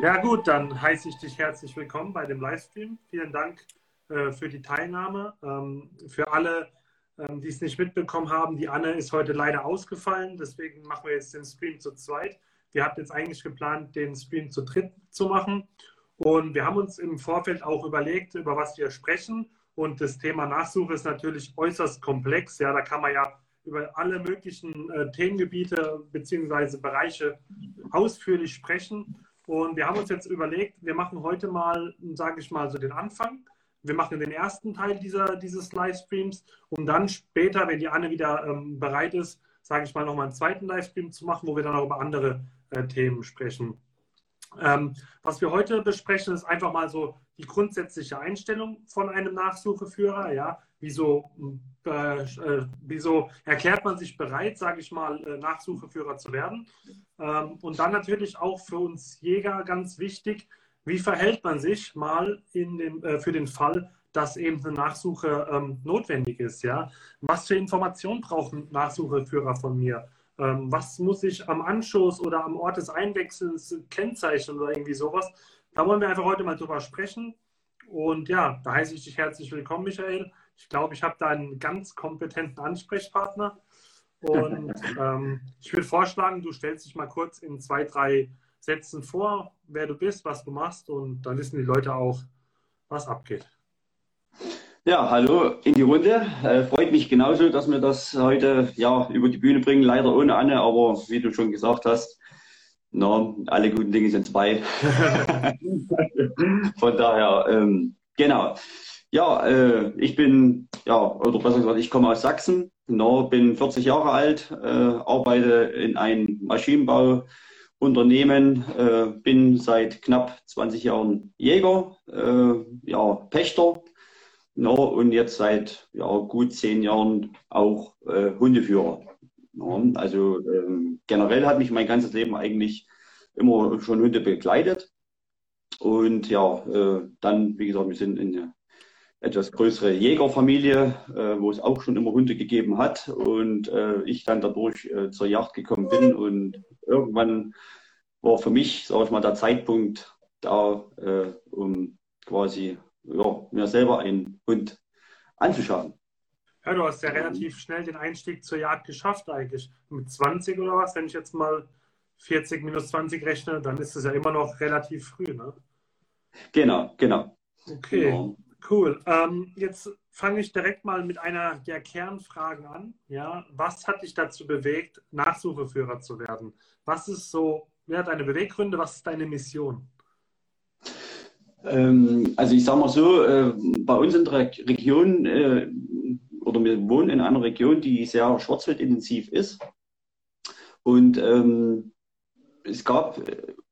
Ja gut, dann heiße ich dich herzlich willkommen bei dem Livestream. Vielen Dank äh, für die Teilnahme. Ähm, für alle, ähm, die es nicht mitbekommen haben, die Anne ist heute leider ausgefallen. Deswegen machen wir jetzt den Stream zu zweit. Wir hatten jetzt eigentlich geplant, den Stream zu dritt zu machen. Und wir haben uns im Vorfeld auch überlegt, über was wir sprechen. Und das Thema Nachsuche ist natürlich äußerst komplex. Ja, da kann man ja über alle möglichen äh, Themengebiete bzw. Bereiche ausführlich sprechen. Und wir haben uns jetzt überlegt, wir machen heute mal, sage ich mal, so den Anfang. Wir machen den ersten Teil dieser, dieses Livestreams, um dann später, wenn die Anne wieder ähm, bereit ist, sage ich mal, nochmal einen zweiten Livestream zu machen, wo wir dann auch über andere äh, Themen sprechen. Ähm, was wir heute besprechen, ist einfach mal so die grundsätzliche Einstellung von einem Nachsucheführer. Ja, wieso, äh, äh, wieso erklärt man sich bereit, sage ich mal, äh, Nachsucheführer zu werden? Ähm, und dann natürlich auch für uns Jäger ganz wichtig, wie verhält man sich mal dem, äh, für den Fall, dass eben eine Nachsuche ähm, notwendig ist? Ja? Was für Informationen brauchen Nachsucheführer von mir? Ähm, was muss ich am Anschluss oder am Ort des Einwechsels kennzeichnen oder irgendwie sowas? Da wollen wir einfach heute mal drüber sprechen. Und ja, da heiße ich dich herzlich willkommen, Michael. Ich glaube, ich habe da einen ganz kompetenten Ansprechpartner. Und ähm, ich würde vorschlagen, du stellst dich mal kurz in zwei, drei Sätzen vor, wer du bist, was du machst und dann wissen die Leute auch, was abgeht. Ja, hallo in die Runde. Äh, freut mich genauso, dass wir das heute ja, über die Bühne bringen. Leider ohne Anne, aber wie du schon gesagt hast, na, alle guten Dinge sind zwei. Von daher, ähm, genau. Ja, äh, ich bin, ja, oder besser gesagt, ich komme aus Sachsen, no, bin 40 Jahre alt, äh, arbeite in einem Maschinenbauunternehmen, äh, bin seit knapp 20 Jahren Jäger, äh, ja, Pächter, no, und jetzt seit ja, gut zehn Jahren auch äh, Hundeführer. No, also ähm, generell hat mich mein ganzes Leben eigentlich immer schon Hunde begleitet. Und ja, äh, dann, wie gesagt, wir sind in der etwas größere Jägerfamilie, äh, wo es auch schon immer Hunde gegeben hat und äh, ich dann dadurch äh, zur Jagd gekommen bin und irgendwann war für mich, sage ich mal, der Zeitpunkt da, äh, um quasi ja, mir selber einen Hund anzuschaffen. Ja, du hast ja relativ schnell den Einstieg zur Jagd geschafft eigentlich. Mit 20 oder was, wenn ich jetzt mal 40 minus 20 rechne, dann ist es ja immer noch relativ früh, ne? Genau, genau. Okay. Genau. Cool. Ähm, jetzt fange ich direkt mal mit einer der Kernfragen an. Ja, was hat dich dazu bewegt, Nachsucheführer zu werden? Was ist so, wer hat deine Beweggründe? Was ist deine Mission? Ähm, also ich sage mal so, äh, bei uns in der Region äh, oder wir wohnen in einer Region, die sehr schwarzwildintensiv ist. Und ähm, es gab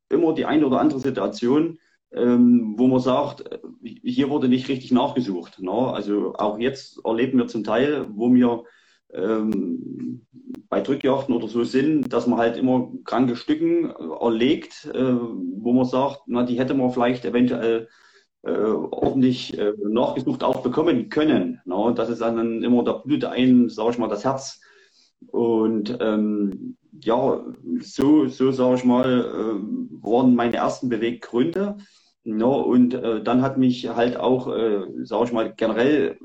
immer die eine oder andere Situation, ähm, wo man sagt, hier wurde nicht richtig nachgesucht. Ne? Also auch jetzt erleben wir zum Teil, wo wir ähm, bei Drückjachten oder so sind, dass man halt immer kranke Stücken erlegt, äh, wo man sagt, na, die hätte man vielleicht eventuell äh, ordentlich äh, nachgesucht auch bekommen können. Ne? Das ist dann immer, da blutet ein, sage ich mal, das Herz. Und ähm, ja, so, so sage ich mal, äh, waren meine ersten Beweggründe. No, und äh, dann hat mich halt auch, äh, sage ich mal, generell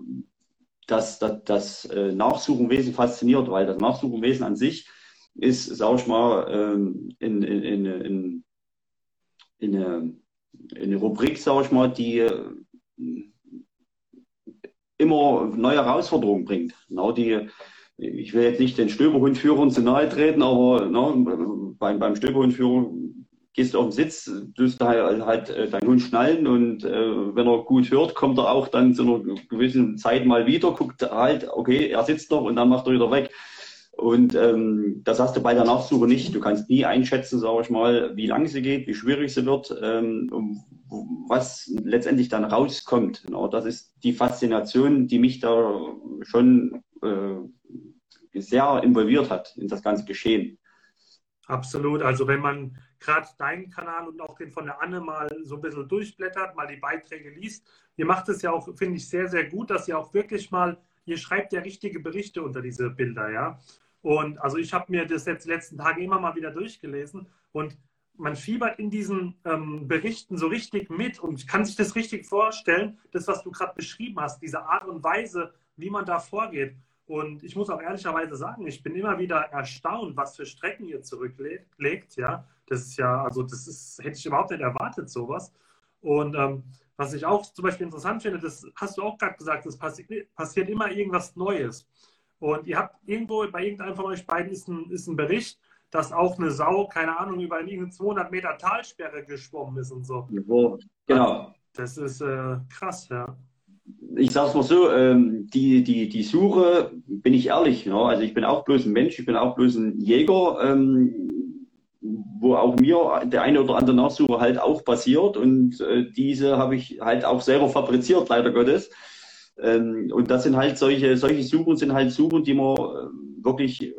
das, das, das äh, Nachsuchenwesen fasziniert, weil das Nachsuchenwesen an sich ist, sage ich mal, ähm, in, in, in, in, in, eine, in eine Rubrik, sage ich mal, die äh, immer neue Herausforderungen bringt. Genau die, ich will jetzt nicht den Stöberhundführern zu nahe treten, aber ne, beim, beim Stöberhundführer gehst du auf den Sitz, tust halt, halt äh, deinen Hund schnallen und äh, wenn er gut hört, kommt er auch dann zu einer gewissen Zeit mal wieder, guckt halt, okay, er sitzt noch und dann macht er wieder weg. Und ähm, das hast du bei der Nachsuche nicht. Du kannst nie einschätzen, sage ich mal, wie lang sie geht, wie schwierig sie wird, ähm, was letztendlich dann rauskommt. Genau, das ist die Faszination, die mich da schon äh, sehr involviert hat in das ganze Geschehen. Absolut. Also wenn man gerade deinen Kanal und auch den von der Anne mal so ein bisschen durchblättert, mal die Beiträge liest, ihr macht es ja auch, finde ich, sehr, sehr gut, dass ihr auch wirklich mal, ihr schreibt ja richtige Berichte unter diese Bilder, ja. Und also ich habe mir das jetzt die letzten Tage immer mal wieder durchgelesen und man fiebert in diesen ähm, Berichten so richtig mit und kann sich das richtig vorstellen, das, was du gerade beschrieben hast, diese Art und Weise, wie man da vorgeht. Und ich muss auch ehrlicherweise sagen, ich bin immer wieder erstaunt, was für Strecken ihr zurücklegt. Ja, das ist ja, also das ist, hätte ich überhaupt nicht erwartet, sowas. Und ähm, was ich auch zum Beispiel interessant finde, das hast du auch gerade gesagt, es passi passiert immer irgendwas Neues. Und ihr habt irgendwo bei irgendeinem von euch beiden ist ein, ist ein Bericht, dass auch eine Sau, keine Ahnung, über eine 200 Meter Talsperre geschwommen ist und so. Genau. Das ist äh, krass, ja ich sage es mal so, ähm, die, die, die Suche, bin ich ehrlich, ne? also ich bin auch bloß ein Mensch, ich bin auch bloß ein Jäger, ähm, wo auch mir der eine oder andere Nachsuche halt auch passiert und äh, diese habe ich halt auch selber fabriziert, leider Gottes. Ähm, und das sind halt solche, solche Suchen sind halt Suchen, die man äh, wirklich,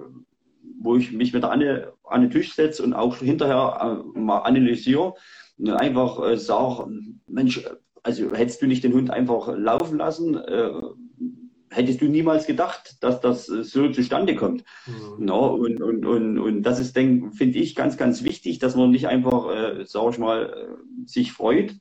wo ich mich mit Anne an den Tisch setze und auch hinterher äh, mal analysiere und einfach äh, sage, Mensch, also hättest du nicht den Hund einfach laufen lassen, äh, hättest du niemals gedacht, dass das so zustande kommt. Mhm. No, und, und, und, und das ist, finde ich, ganz, ganz wichtig, dass man nicht einfach, äh, sag ich mal, äh, sich freut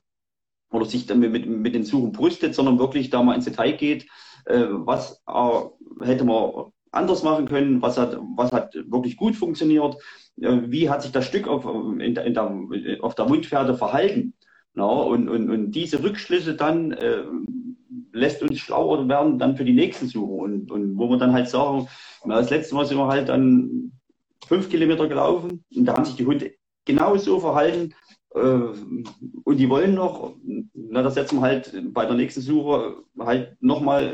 oder sich dann mit, mit den Suchen brüstet, sondern wirklich da mal ins Detail geht, äh, was äh, hätte man anders machen können, was hat, was hat wirklich gut funktioniert, äh, wie hat sich das Stück auf, in, in der, auf der Mundpferde verhalten. Na, und, und, und diese Rückschlüsse dann äh, lässt uns schlauer werden dann für die nächsten Suche. Und, und wo wir dann halt sagen, das letzte Mal sind wir halt dann fünf Kilometer gelaufen und da haben sich die Hunde genauso verhalten äh, und die wollen noch, na, das setzen wir halt bei der nächsten Suche halt nochmal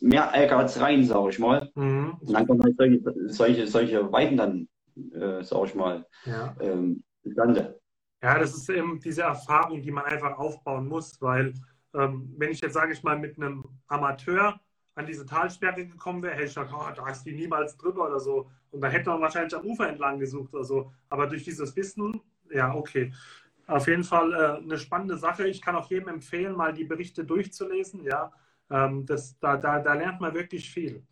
mehr Ehrgeiz rein, sage ich mal. Mhm. Und dann kommen halt solche, solche, solche Weiten dann, äh, sage ich mal, ja. ähm, zustande. Ja, das ist eben diese Erfahrung, die man einfach aufbauen muss, weil ähm, wenn ich jetzt, sage ich mal, mit einem Amateur an diese Talsperre gekommen wäre, hätte ich gesagt, oh, da ist die niemals drüber oder so. Und da hätte man wahrscheinlich am Ufer entlang gesucht oder so. Aber durch dieses Wissen, ja, okay. Auf jeden Fall äh, eine spannende Sache. Ich kann auch jedem empfehlen, mal die Berichte durchzulesen. Ja, ähm, das, da, da, da lernt man wirklich viel.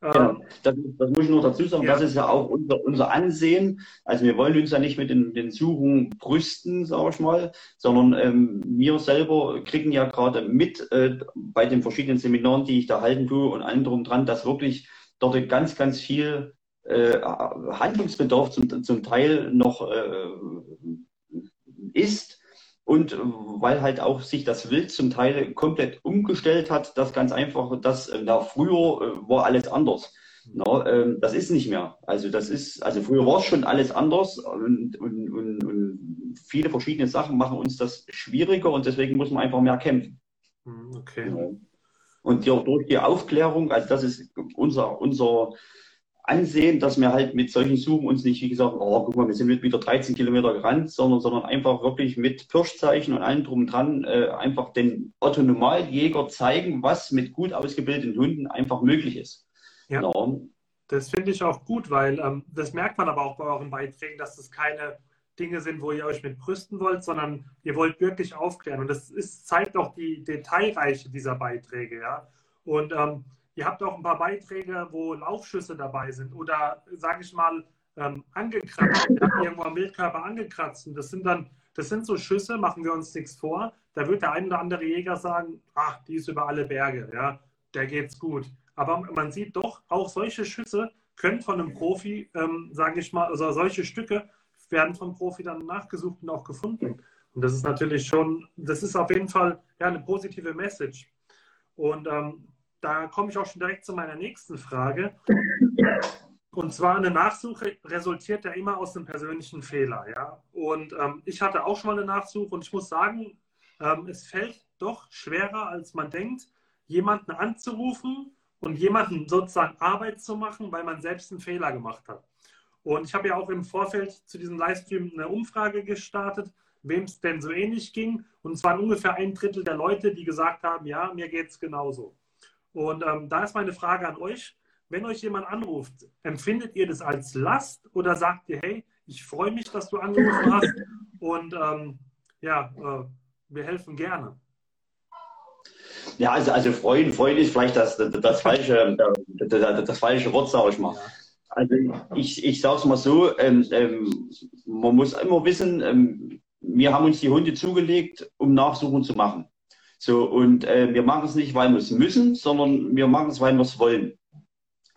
Genau. Ähm, das, das, muss ich noch dazu sagen, ja. das ist ja auch unser, unser Ansehen. Also wir wollen uns ja nicht mit den, den Suchen brüsten, sage ich mal, sondern ähm, wir selber kriegen ja gerade mit äh, bei den verschiedenen Seminaren, die ich da halten tue und allem drum dran, dass wirklich dort ganz, ganz viel äh, Handlungsbedarf zum, zum Teil noch äh, ist und äh, weil halt auch sich das Wild zum Teil komplett umgestellt hat, das ganz einfach, das äh, na, früher äh, war alles anders. Na, ähm, das ist nicht mehr. Also das ist, also früher war es schon alles anders und, und, und, und viele verschiedene Sachen machen uns das schwieriger und deswegen muss man einfach mehr kämpfen. Hm, okay. Ja. Und die, durch die Aufklärung, also das ist unser, unser ansehen, dass wir halt mit solchen Suchen uns nicht, wie gesagt, oh, guck mal, wir sind wieder 13 Kilometer gerannt, sondern, sondern einfach wirklich mit Pirschzeichen und allem drum dran äh, einfach den Autonomaljäger zeigen, was mit gut ausgebildeten Hunden einfach möglich ist. Ja. Genau. Das finde ich auch gut, weil ähm, das merkt man aber auch bei euren Beiträgen, dass das keine Dinge sind, wo ihr euch mit brüsten wollt, sondern ihr wollt wirklich aufklären. Und das ist, zeigt auch die Detailreiche dieser Beiträge, ja. Und ähm, Ihr habt auch ein paar Beiträge, wo Laufschüsse dabei sind oder, sage ich mal, ähm, angekratzt. Irgendwo am Wildkörper angekratzt. Und das sind dann, das sind so Schüsse, machen wir uns nichts vor. Da wird der ein oder andere Jäger sagen, ach, die ist über alle Berge, ja, der geht's gut. Aber man sieht doch, auch solche Schüsse können von einem Profi, ähm, sage ich mal, also solche Stücke werden vom Profi dann nachgesucht und auch gefunden. Und das ist natürlich schon, das ist auf jeden Fall ja, eine positive Message. Und ähm, da komme ich auch schon direkt zu meiner nächsten Frage. Und zwar eine Nachsuche resultiert ja immer aus einem persönlichen Fehler. Ja? Und ähm, ich hatte auch schon mal eine Nachsuche und ich muss sagen, ähm, es fällt doch schwerer, als man denkt, jemanden anzurufen und jemanden sozusagen Arbeit zu machen, weil man selbst einen Fehler gemacht hat. Und ich habe ja auch im Vorfeld zu diesem Livestream eine Umfrage gestartet, wem es denn so ähnlich ging. Und es waren ungefähr ein Drittel der Leute, die gesagt haben, ja, mir geht es genauso. Und ähm, da ist meine Frage an euch. wenn euch jemand anruft, empfindet ihr das als Last oder sagt ihr, hey, ich freue mich, dass du angerufen hast und ähm, ja, äh, wir helfen gerne? Ja, also, also freuen, freuen ist vielleicht das, das, das falsche, das, das, falsche Wort, sage ich mal. Also ich, ich sage es mal so, ähm, ähm, man muss immer wissen, ähm, wir haben uns die Hunde zugelegt, um Nachsuchen zu machen. So, und äh, wir machen es nicht, weil wir es müssen, sondern wir machen es, weil wir es wollen.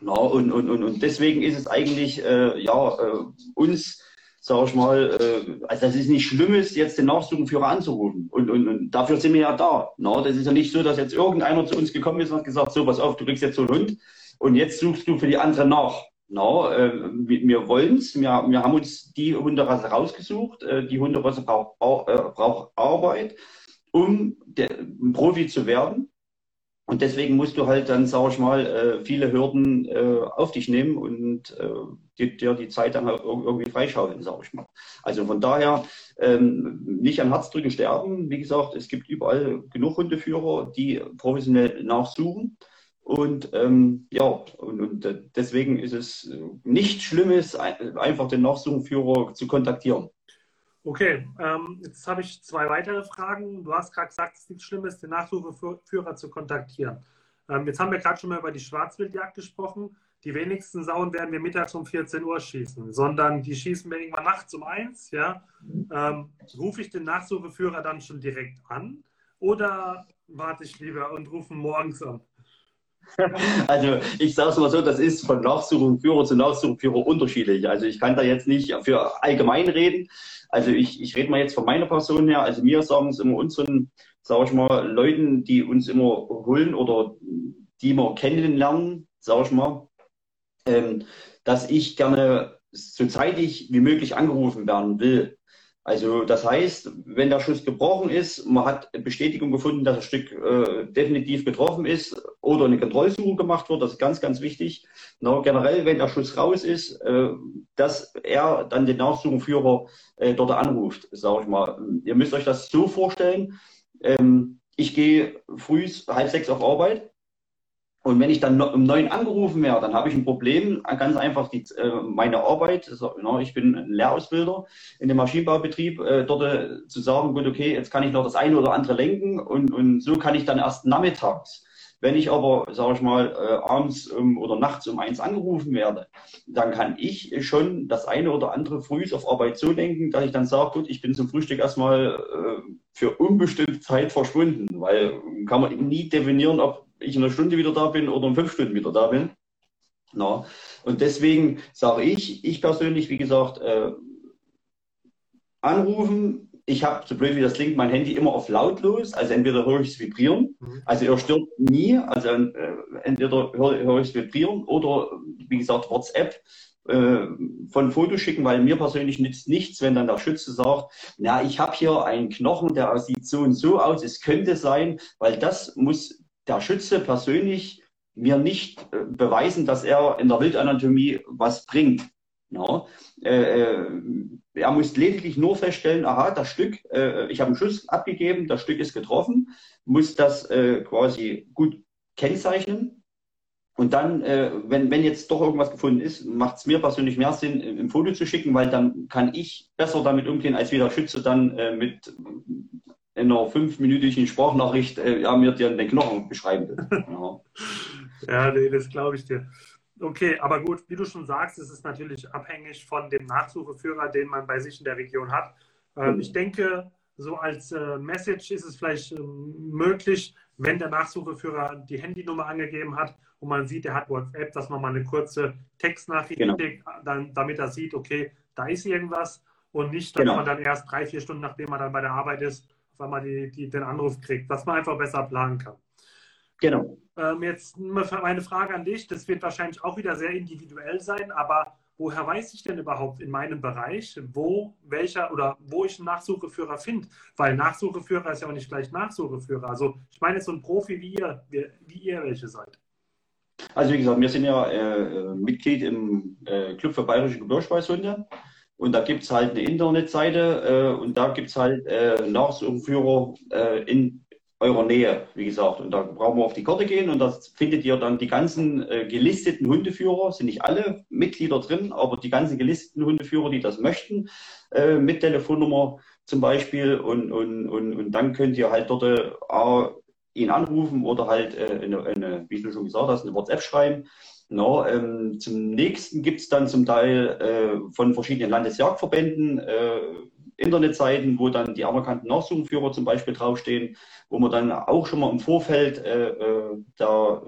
Ja, und, und, und, und deswegen ist es eigentlich äh, ja, äh, uns, sage ich mal, äh, also das ist nicht Schlimmes, jetzt den Nachsuchenführer anzurufen. Und, und, und dafür sind wir ja da. Na, das ist ja nicht so, dass jetzt irgendeiner zu uns gekommen ist und hat gesagt, so, pass auf, du kriegst jetzt so einen Hund und jetzt suchst du für die andere nach. Na, äh, wir, wir wollen es, wir, wir haben uns die Hunderasse rausgesucht. Äh, die Hunderasse braucht, äh, braucht Arbeit, um der, ein Profi zu werden. Und deswegen musst du halt dann, sag ich mal, äh, viele Hürden äh, auf dich nehmen und äh, dir, die Zeit dann irgendwie freischaufeln, sag ich mal. Also von daher ähm, nicht an Herzdrücken sterben. Wie gesagt, es gibt überall genug Hundeführer, die professionell nachsuchen. Und ähm, ja, und, und deswegen ist es nichts Schlimmes, einfach den Nachsuchenführer zu kontaktieren. Okay, ähm, jetzt habe ich zwei weitere Fragen. Du hast gerade gesagt, es ist nichts Schlimmes, den Nachsucheführer zu kontaktieren. Ähm, jetzt haben wir gerade schon mal über die Schwarzwildjagd gesprochen. Die wenigsten Sauen werden wir mittags um 14 Uhr schießen, sondern die schießen wir irgendwann nachts um eins. Ja? Ähm, rufe ich den Nachsucheführer dann schon direkt an oder warte ich lieber und rufe morgens an? Also ich sage es mal so, das ist von Nachsuchenführer zu Nachsuchenführer unterschiedlich. Also ich kann da jetzt nicht für allgemein reden. Also ich, ich rede mal jetzt von meiner Person her. Also mir sagen es immer unseren, sage ich mal, Leuten, die uns immer holen oder die wir kennenlernen, sage ich mal, ähm, dass ich gerne so zeitig wie möglich angerufen werden will. Also das heißt, wenn der Schuss gebrochen ist, man hat Bestätigung gefunden, dass das Stück äh, definitiv getroffen ist oder eine Kontrollsuche gemacht wird, das ist ganz, ganz wichtig. Na, generell, wenn der Schuss raus ist, äh, dass er dann den Nachsuchenführer äh, dort anruft, sage ich mal. Ihr müsst euch das so vorstellen. Ähm, ich gehe früh halb sechs auf Arbeit und wenn ich dann um neun angerufen werde, dann habe ich ein Problem. Ganz einfach die, äh, meine Arbeit. Na, ich bin ein Lehrausbilder in dem Maschinenbaubetrieb. Äh, dort äh, zu sagen, gut, okay, jetzt kann ich noch das eine oder andere lenken und, und so kann ich dann erst nachmittags. Wenn ich aber, sage ich mal, äh, abends um, oder nachts um eins angerufen werde, dann kann ich schon das eine oder andere früh auf Arbeit so lenken, dass ich dann sage, gut, ich bin zum Frühstück erstmal äh, für unbestimmte Zeit verschwunden, weil kann man nie definieren, ob ich in einer Stunde wieder da bin oder in fünf Stunden wieder da bin. Na, und deswegen sage ich, ich persönlich, wie gesagt, äh, anrufen. Ich habe, so blöd wie das klingt, mein Handy immer auf lautlos. Also entweder höre ich es vibrieren, mhm. also er stört nie. Also äh, entweder höre, höre ich es vibrieren oder, wie gesagt, WhatsApp äh, von Fotos schicken, weil mir persönlich nützt nichts, wenn dann der Schütze sagt, na, ich habe hier einen Knochen, der sieht so und so aus, es könnte sein, weil das muss der Schütze persönlich mir nicht äh, beweisen, dass er in der Wildanatomie was bringt. Ja, äh, äh, er muss lediglich nur feststellen, aha, das Stück, äh, ich habe einen Schuss abgegeben, das Stück ist getroffen, muss das äh, quasi gut kennzeichnen. Und dann, äh, wenn, wenn jetzt doch irgendwas gefunden ist, macht es mir persönlich mehr Sinn, im Foto zu schicken, weil dann kann ich besser damit umgehen, als wie der Schütze dann mit in einer fünfminütigen Sprachnachricht äh, ja, mir den Knochen beschreiben Ja, ja nee, das glaube ich dir. Okay, aber gut, wie du schon sagst, ist es natürlich abhängig von dem Nachsucheführer, den man bei sich in der Region hat. Ähm, mhm. Ich denke, so als äh, Message ist es vielleicht äh, möglich, wenn der Nachsucheführer die Handynummer angegeben hat und man sieht, er hat WhatsApp, dass man mal eine kurze Textnachricht genau. schickt, dann, damit er sieht, okay, da ist irgendwas und nicht, dass genau. man dann erst drei, vier Stunden, nachdem man dann bei der Arbeit ist, weil man die, die, den Anruf kriegt, dass man einfach besser planen kann. Genau. Ähm, jetzt meine Frage an dich, das wird wahrscheinlich auch wieder sehr individuell sein, aber woher weiß ich denn überhaupt in meinem Bereich, wo welcher oder wo ich einen Nachsucheführer finde? Weil Nachsucheführer ist ja auch nicht gleich Nachsucheführer. Also ich meine jetzt so ein Profi wie ihr, wie, wie ihr welche seid. Also wie gesagt, wir sind ja äh, Mitglied im äh, Club für bayerische Gebirgsschweißhunde. Und da gibt es halt eine Internetseite äh, und da gibt es halt äh, Nachsuchführer äh, in eurer Nähe, wie gesagt. Und da brauchen wir auf die Karte gehen und da findet ihr dann die ganzen äh, gelisteten Hundeführer, sind nicht alle Mitglieder drin, aber die ganzen gelisteten Hundeführer, die das möchten, äh, mit Telefonnummer zum Beispiel. Und, und, und, und dann könnt ihr halt dort äh, ihn anrufen oder halt äh, eine, eine, wie du schon gesagt hast, eine WhatsApp schreiben. No, ähm, zum nächsten gibt's dann zum Teil äh, von verschiedenen Landesjagdverbänden äh, Internetseiten, wo dann die anerkannten Nachsuchenführer zum Beispiel draufstehen, wo man dann auch schon mal im Vorfeld äh, äh, da,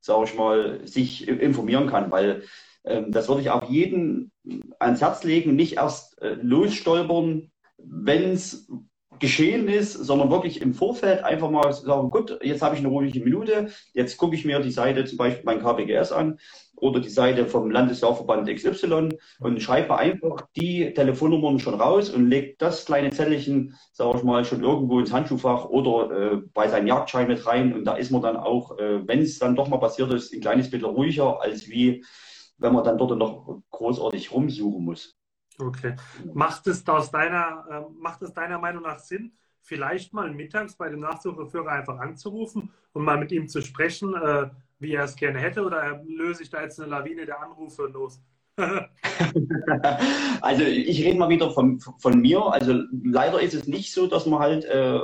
sage ich mal, sich informieren kann, weil ähm, das würde ich auch jedem ans Herz legen, nicht erst äh, losstolpern, wenn es geschehen ist, sondern wirklich im Vorfeld einfach mal sagen, gut, jetzt habe ich eine ruhige Minute, jetzt gucke ich mir die Seite zum Beispiel mein KBGS an oder die Seite vom Landesjahrverband XY und schreibe einfach die Telefonnummern schon raus und lege das kleine Zettelchen, sage ich mal, schon irgendwo ins Handschuhfach oder äh, bei seinem Jagdschein mit rein und da ist man dann auch, äh, wenn es dann doch mal passiert ist, ein kleines bisschen ruhiger, als wie wenn man dann dort noch großartig rumsuchen muss. Okay. Macht es aus deiner, äh, macht es deiner Meinung nach Sinn, vielleicht mal mittags bei dem Nachsucheführer einfach anzurufen und mal mit ihm zu sprechen, äh, wie er es gerne hätte, oder löse ich da jetzt eine Lawine der Anrufe los? also ich rede mal wieder von, von mir. Also leider ist es nicht so, dass man halt, äh,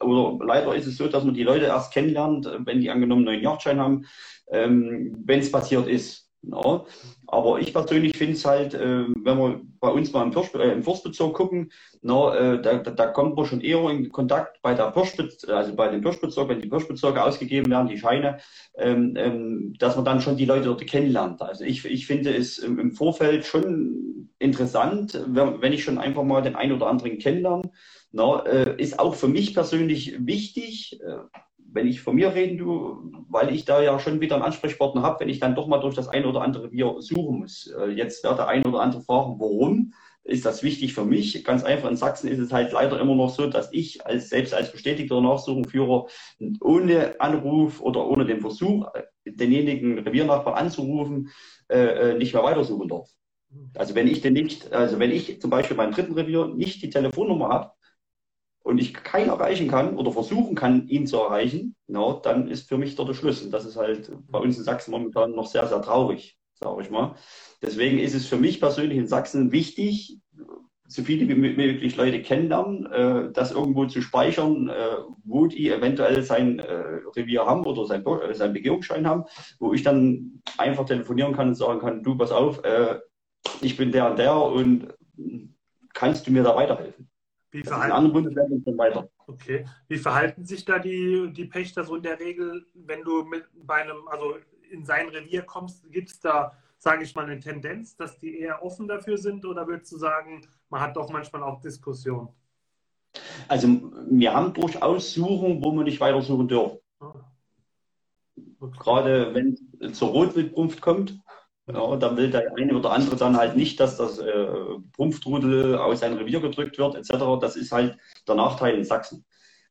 oder leider ist es so, dass man die Leute erst kennenlernt, wenn die angenommen neuen Yachtschein haben, ähm, wenn es passiert ist. Ja. Aber ich persönlich finde es halt, äh, wenn wir bei uns mal im, Pirsch, äh, im Forstbezirk gucken, na, äh, da, da, kommt man schon eher in Kontakt bei der Pirschbez also bei den Pirschbezirken, wenn die Pirschbezirke ausgegeben werden, die Scheine, ähm, ähm, dass man dann schon die Leute dort kennenlernt. Also ich, ich finde es im, im Vorfeld schon interessant, wenn, wenn ich schon einfach mal den einen oder anderen kennenlerne. Na, äh, ist auch für mich persönlich wichtig, äh, wenn ich von mir reden du, weil ich da ja schon wieder einen Ansprechpartner habe, wenn ich dann doch mal durch das eine oder andere Bier suchen muss. Äh, jetzt wird der ein oder andere fragen, warum? Ist das wichtig für mich? Ganz einfach, in Sachsen ist es halt leider immer noch so, dass ich als selbst als bestätigter Nachsuchenführer ohne Anruf oder ohne den Versuch, denjenigen Reviernachbarn anzurufen, äh, äh, nicht mehr weitersuchen darf. Also wenn ich denn nicht, also wenn ich zum Beispiel beim dritten Revier nicht die Telefonnummer habe, und ich keinen erreichen kann oder versuchen kann, ihn zu erreichen, no, dann ist für mich dort der Schluss. Und das ist halt bei uns in Sachsen momentan noch sehr, sehr traurig, sage ich mal. Deswegen ist es für mich persönlich in Sachsen wichtig, so viele wie möglich Leute kennenlernen, äh, das irgendwo zu speichern, äh, wo die eventuell sein äh, Revier haben oder sein, äh, sein Begehungsschein haben, wo ich dann einfach telefonieren kann und sagen kann, du, pass auf, äh, ich bin der und der und kannst du mir da weiterhelfen? Wie verhalten, andere Bundesländer sind weiter. Okay. Wie verhalten sich da die, die Pächter so in der Regel, wenn du mit bei einem, also in sein Revier kommst, gibt es da, sage ich mal, eine Tendenz, dass die eher offen dafür sind oder würdest du sagen, man hat doch manchmal auch Diskussionen? Also wir haben durchaus Suchen, wo wir nicht weiter suchen dürfen. Ah. Okay. Gerade wenn es zur Rotwildbrunft kommt, ja, und dann will der eine oder andere dann halt nicht, dass das äh, Prumpftrudel aus seinem Revier gedrückt wird, etc. Das ist halt der Nachteil in Sachsen.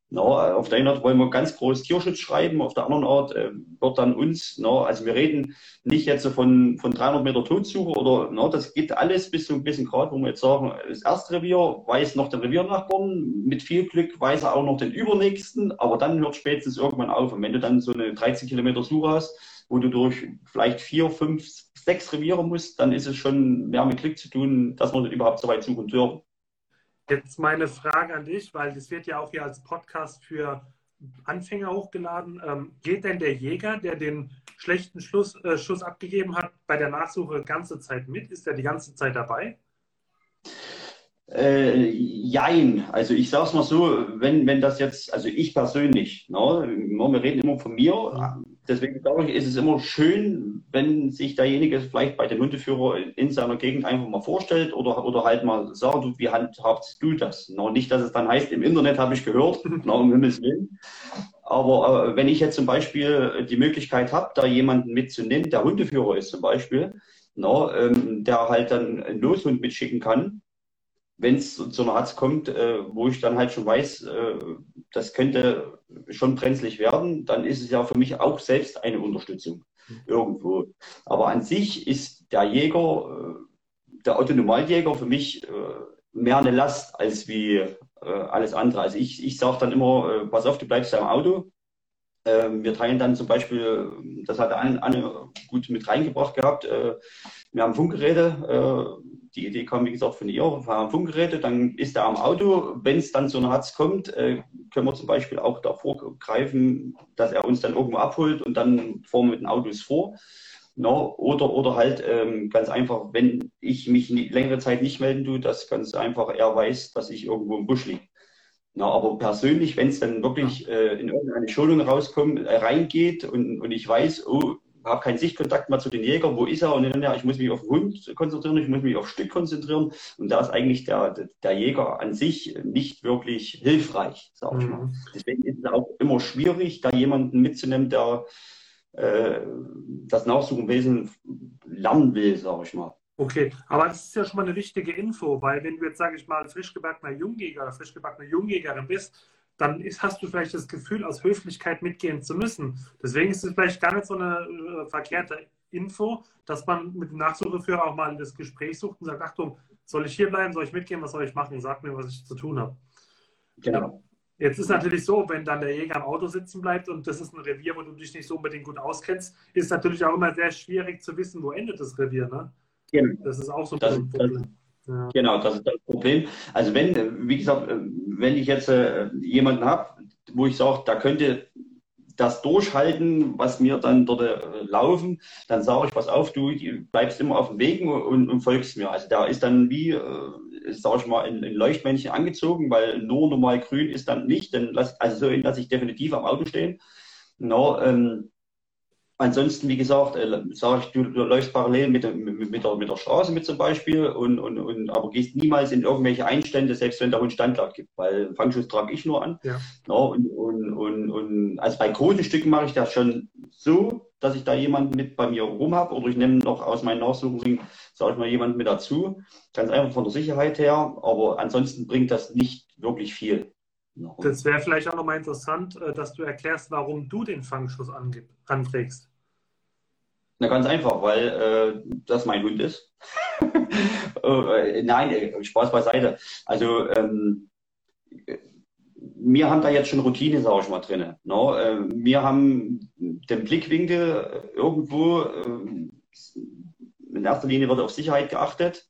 Na, auf der einen Art wollen wir ganz groß Tierschutz schreiben, auf der anderen Art äh, wird dann uns, na, also wir reden nicht jetzt von, von 300 Meter Totsuche oder, na, das geht alles bis zu ein bisschen Grad, wo wir jetzt sagen, das erste Revier weiß noch den Reviernachbarn, mit viel Glück weiß er auch noch den übernächsten, aber dann hört spätestens irgendwann auf. Und wenn du dann so eine 13 Kilometer Suche hast, wo du durch vielleicht vier, fünf, sechs Reviere musst, dann ist es schon mehr mit Glück zu tun, dass man überhaupt so weit suchen dürfen. Jetzt meine Frage an dich, weil das wird ja auch hier als Podcast für Anfänger hochgeladen. Ähm, geht denn der Jäger, der den schlechten Schluss, äh, Schuss abgegeben hat, bei der Nachsuche ganze Zeit mit? Ist er die ganze Zeit dabei? Äh, jein. Also ich sage es mal so, wenn, wenn das jetzt, also ich persönlich, ne, wir reden immer von mir, deswegen glaube ich, ist es immer schön, wenn sich derjenige vielleicht bei dem Hundeführer in seiner Gegend einfach mal vorstellt oder, oder halt mal sagt, du, wie handhabst du das? No, nicht, dass es dann heißt, im Internet habe ich gehört, no, um Himmels Willen. Aber äh, wenn ich jetzt zum Beispiel die Möglichkeit habe, da jemanden mitzunehmen, der Hundeführer ist zum Beispiel, no, ähm, der halt dann einen Loshund mitschicken kann, wenn es zu einer Hatz kommt, äh, wo ich dann halt schon weiß, äh, das könnte schon brenzlig werden, dann ist es ja für mich auch selbst eine Unterstützung irgendwo. Aber an sich ist der Jäger, äh, der Autonomaljäger für mich äh, mehr eine Last als wie äh, alles andere. Also ich, ich sage dann immer, äh, pass auf, du bleibst ja im Auto. Ähm, wir teilen dann zum Beispiel, das hat Anne, Anne gut mit reingebracht gehabt, wir haben Funkgeräte, äh, die Idee kam, wie gesagt, von ihr, wir haben Funkgeräte, dann ist er am Auto. Wenn es dann zu einer Hatz kommt, äh, können wir zum Beispiel auch davor greifen, dass er uns dann irgendwo abholt und dann fahren wir mit den Autos vor. No, oder, oder halt ähm, ganz einfach, wenn ich mich nie, längere Zeit nicht melden tue, dass ganz einfach er weiß, dass ich irgendwo im Busch liege. Na, aber persönlich, wenn es dann wirklich äh, in irgendeine Schulung rauskommt, äh, reingeht und, und ich weiß, oh, habe keinen Sichtkontakt mehr zu den Jägern, wo ist er? Und dann, ja, ich muss mich auf den Hund konzentrieren, ich muss mich auf Stück konzentrieren. Und da ist eigentlich der, der Jäger an sich nicht wirklich hilfreich, sage ich mal. Mhm. Deswegen ist es auch immer schwierig, da jemanden mitzunehmen, der äh, das Nachsuchenwesen lernen will, sage ich mal. Okay, aber das ist ja schon mal eine wichtige Info, weil wenn du jetzt, sage ich mal, frisch gebackener Jungjäger oder frisch gebackener Jungjägerin bist, dann ist, hast du vielleicht das Gefühl, aus Höflichkeit mitgehen zu müssen. Deswegen ist es vielleicht gar nicht so eine äh, verkehrte Info, dass man mit dem Nachsucheführer auch mal das Gespräch sucht und sagt, Achtung, soll ich hier bleiben, soll ich mitgehen, was soll ich machen? Sag mir, was ich zu tun habe. Genau. Jetzt ist natürlich so, wenn dann der Jäger am Auto sitzen bleibt und das ist ein Revier, wo du dich nicht so unbedingt gut auskennst, ist natürlich auch immer sehr schwierig zu wissen, wo endet das Revier. Ne? Genau. Das ist auch so das, ein Problem. Ja. Genau, das ist das Problem. Also wenn, wie gesagt, wenn ich jetzt äh, jemanden habe, wo ich sage, da könnte das durchhalten, was mir dann dort äh, laufen, dann sage ich, pass auf, du bleibst immer auf dem Weg und, und folgst mir. Also da ist dann wie, äh, sage ich mal, ein, ein, Leuchtmännchen angezogen, weil nur normal grün ist dann nicht. Dann lass, also so lasse ich definitiv am Auto stehen. No, ähm, Ansonsten, wie gesagt, äh, sage ich, du, läufst parallel mit, mit, mit, der, mit der Straße mit zum Beispiel und, und, und aber gehst niemals in irgendwelche Einstände, selbst wenn der Hund Standart gibt, weil Fangschuss trage ich nur an. Ja. ja und, und, und, und, also bei großen Stücken mache ich das schon so, dass ich da jemanden mit bei mir rum habe oder ich nehme noch aus meinen Nachsuchungen, sage ich mal, jemanden mit dazu. Ganz einfach von der Sicherheit her, aber ansonsten bringt das nicht wirklich viel. Das wäre vielleicht auch nochmal interessant, äh, dass du erklärst, warum du den Fangschuss anträgst. Na ganz einfach, weil äh, das mein Hund ist. äh, nein, äh, Spaß beiseite. Also ähm, wir haben da jetzt schon Routine, sage ich mal, drin. No? Ne? Äh, wir haben den Blickwinkel irgendwo, äh, in erster Linie wird auf Sicherheit geachtet.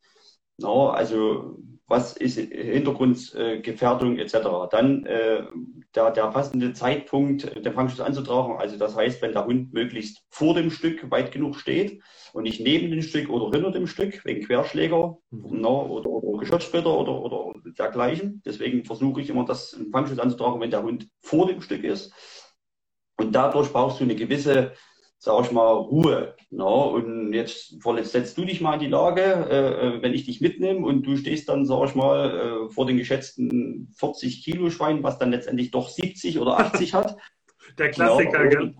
No? Also was ist Hintergrundgefährdung äh, etc. Dann äh, der, der passende Zeitpunkt, den Fangschuss anzutragen. Also das heißt, wenn der Hund möglichst vor dem Stück weit genug steht und nicht neben dem Stück oder hinter dem Stück, wegen Querschläger mhm. no, oder, oder Geschossplitter oder, oder dergleichen. Deswegen versuche ich immer, das Fangschuss anzutragen, wenn der Hund vor dem Stück ist. Und dadurch brauchst du eine gewisse sag ich mal, Ruhe. No? Und jetzt setzt du dich mal in die Lage, äh, äh, wenn ich dich mitnehme und du stehst dann, sag ich mal, äh, vor den geschätzten 40 Kilo Schwein, was dann letztendlich doch 70 oder 80 hat. Der Klassiker, no? gell?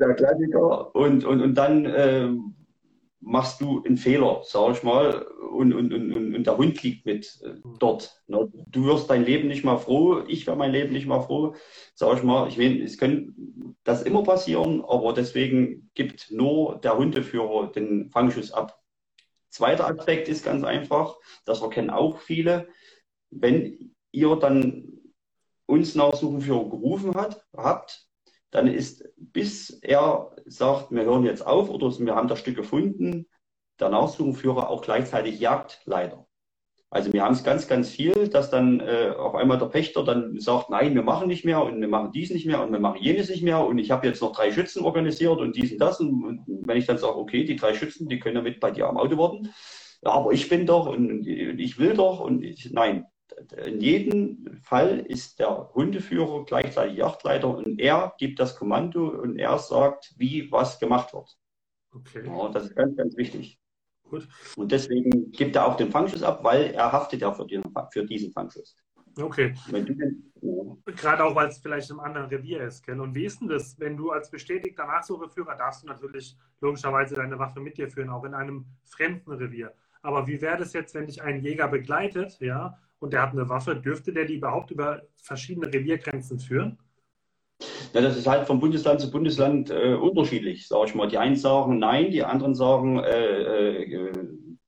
Der Klassiker. Und, und, und dann äh, machst du einen Fehler, sag ich mal, und, und, und, und der Hund liegt mit äh, dort. Ne? Du wirst dein Leben nicht mal froh, ich wäre mein Leben nicht mal froh, sag ich mal. Ich meine, es könnte das immer passieren, aber deswegen gibt nur der Hundeführer den Fangschuss ab. Zweiter Aspekt ist ganz einfach, das erkennen auch viele, wenn ihr dann uns Nachsuchenführer gerufen hat, habt, dann ist, bis er sagt, wir hören jetzt auf oder wir haben das Stück gefunden, der Nachsuchenführer auch gleichzeitig Jagdleiter. Also wir haben es ganz, ganz viel, dass dann äh, auf einmal der Pächter dann sagt, nein, wir machen nicht mehr und wir machen dies nicht mehr und wir machen jenes nicht mehr und ich habe jetzt noch drei Schützen organisiert und dies und das. Und, und wenn ich dann sage, okay, die drei Schützen, die können ja mit bei dir am Auto warten. Ja, aber ich bin doch und, und ich will doch und ich, nein, in jedem Fall ist der Hundeführer gleichzeitig Yachtleiter und er gibt das Kommando und er sagt, wie was gemacht wird. Okay. Ja, das ist ganz, ganz wichtig. Gut. Und deswegen gibt er auch den Fangschuss ab, weil er haftet ja für, den, für diesen Fangschuss. Okay. Den, ja. Gerade auch, weil es vielleicht im anderen Revier ist. Gell? Und wie ist denn das, wenn du als bestätigter Nachsucheführer darfst du natürlich logischerweise deine Waffe mit dir führen, auch in einem fremden Revier. Aber wie wäre das jetzt, wenn dich ein Jäger begleitet, ja, und der hat eine Waffe, dürfte der die überhaupt über verschiedene Reviergrenzen führen? Ja, das ist halt von Bundesland zu Bundesland äh, unterschiedlich, sage ich mal. Die einen sagen nein, die anderen sagen äh, äh,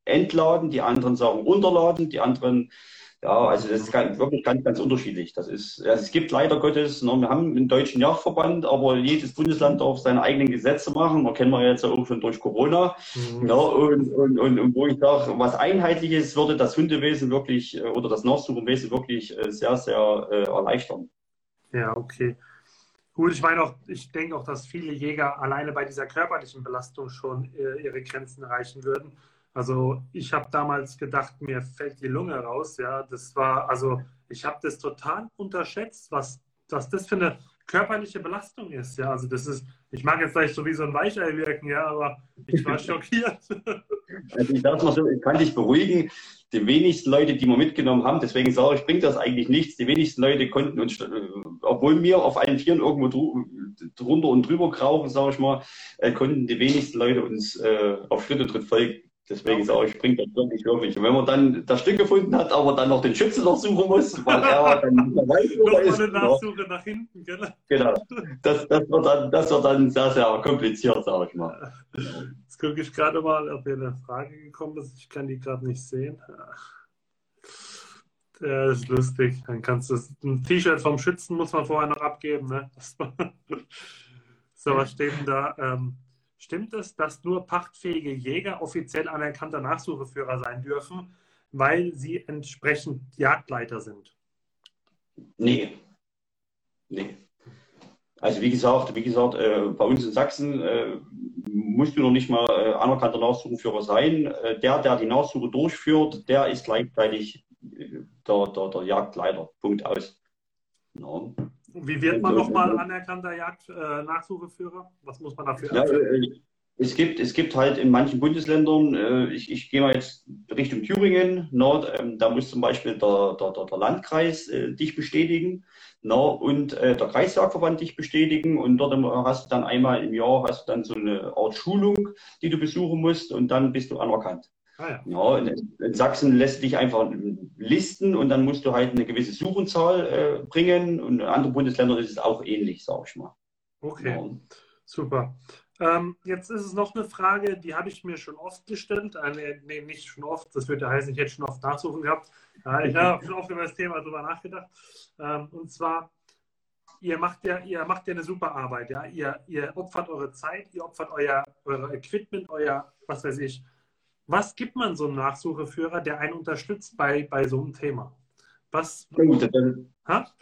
entladen, die anderen sagen unterladen, die anderen Ja, also das ist ganz, wirklich ganz, ganz unterschiedlich. Das ist, also es gibt leider Gottes, ne, wir haben einen deutschen Jagdverband, aber jedes Bundesland darf seine eigenen Gesetze machen. Da kennen wir jetzt auch schon durch Corona. Mhm. Ja, und, und, und, und wo ich sage, was Einheitliches würde das Hundewesen wirklich äh, oder das Nachsuchenwesen wirklich äh, sehr, sehr äh, erleichtern. Ja, okay. Gut, ich meine auch, ich denke auch, dass viele Jäger alleine bei dieser körperlichen Belastung schon äh, ihre Grenzen erreichen würden. Also ich habe damals gedacht, mir fällt die Lunge raus. Ja, das war, also ich habe das total unterschätzt, was, was das für eine körperliche Belastung ist. Ja, also das ist, ich mag jetzt vielleicht so wie so ein Weichei wirken, ja, aber ich war schockiert. Also ich darf mal so, ich kann dich beruhigen. Die wenigsten Leute, die wir mitgenommen haben, deswegen sage ich, bringt das eigentlich nichts. Die wenigsten Leute konnten uns, obwohl wir auf allen Vieren irgendwo drunter und drüber krauchen, sage ich mal, äh, konnten die wenigsten Leute uns äh, auf Schritt und Tritt folgen. Deswegen sage ich, bringt das wirklich wirklich. Und wenn man dann das Stück gefunden hat, aber dann noch den Schützen noch suchen muss, weil er dann nicht weiß, wo er ist. Eine Nachsuche nach hinten, genau. Genau. Das, das, wird dann, das wird dann sehr, sehr kompliziert, sage ich mal. Jetzt gucke ich gerade mal, ob hier eine Frage gekommen ist. Ich kann die gerade nicht sehen. Ja, das ist lustig. Dann kannst du ein T-Shirt vom Schützen muss man vorher noch abgeben. Ne? so, was steht denn da? Ähm, Stimmt es, dass nur pachtfähige Jäger offiziell anerkannter Nachsucheführer sein dürfen, weil sie entsprechend Jagdleiter sind? Nee. Nee. Also wie gesagt, wie gesagt, äh, bei uns in Sachsen äh, musst du noch nicht mal äh, anerkannter Nachsucheführer sein. Äh, der, der die Nachsuche durchführt, der ist gleichzeitig äh, der, der, der Jagdleiter. Punkt aus. No. Wie wird man nochmal anerkannter Jagd-Nachsucheführer? Äh, Was muss man dafür ja, äh, es gibt, es gibt halt in manchen Bundesländern, äh, ich, ich gehe mal jetzt Richtung Thüringen, Nord, ähm, da muss zum Beispiel der, der, der, der Landkreis äh, dich bestätigen na, und äh, der Kreisjagdverband dich bestätigen und dort hast du dann einmal im Jahr hast du dann so eine Art Schulung, die du besuchen musst und dann bist du anerkannt. Ah, ja. ja in, Sachsen lässt dich einfach listen und dann musst du halt eine gewisse Suchenzahl äh, bringen und in anderen Bundesländern ist es auch ähnlich, sag ich mal. Okay, ja. super. Ähm, jetzt ist es noch eine Frage, die habe ich mir schon oft gestellt. Äh, nee, nicht schon oft, das würde heißen, ich hätte schon oft nachsuchen gehabt. Äh, ich habe schon oft über das Thema drüber nachgedacht. Ähm, und zwar, ihr macht ja, ihr macht ja eine super Arbeit. Ja? Ihr, ihr opfert eure Zeit, ihr opfert euer, euer Equipment, euer, was weiß ich, was gibt man so einem Nachsucheführer, der einen unterstützt bei, bei so einem Thema? Was, Gut, das,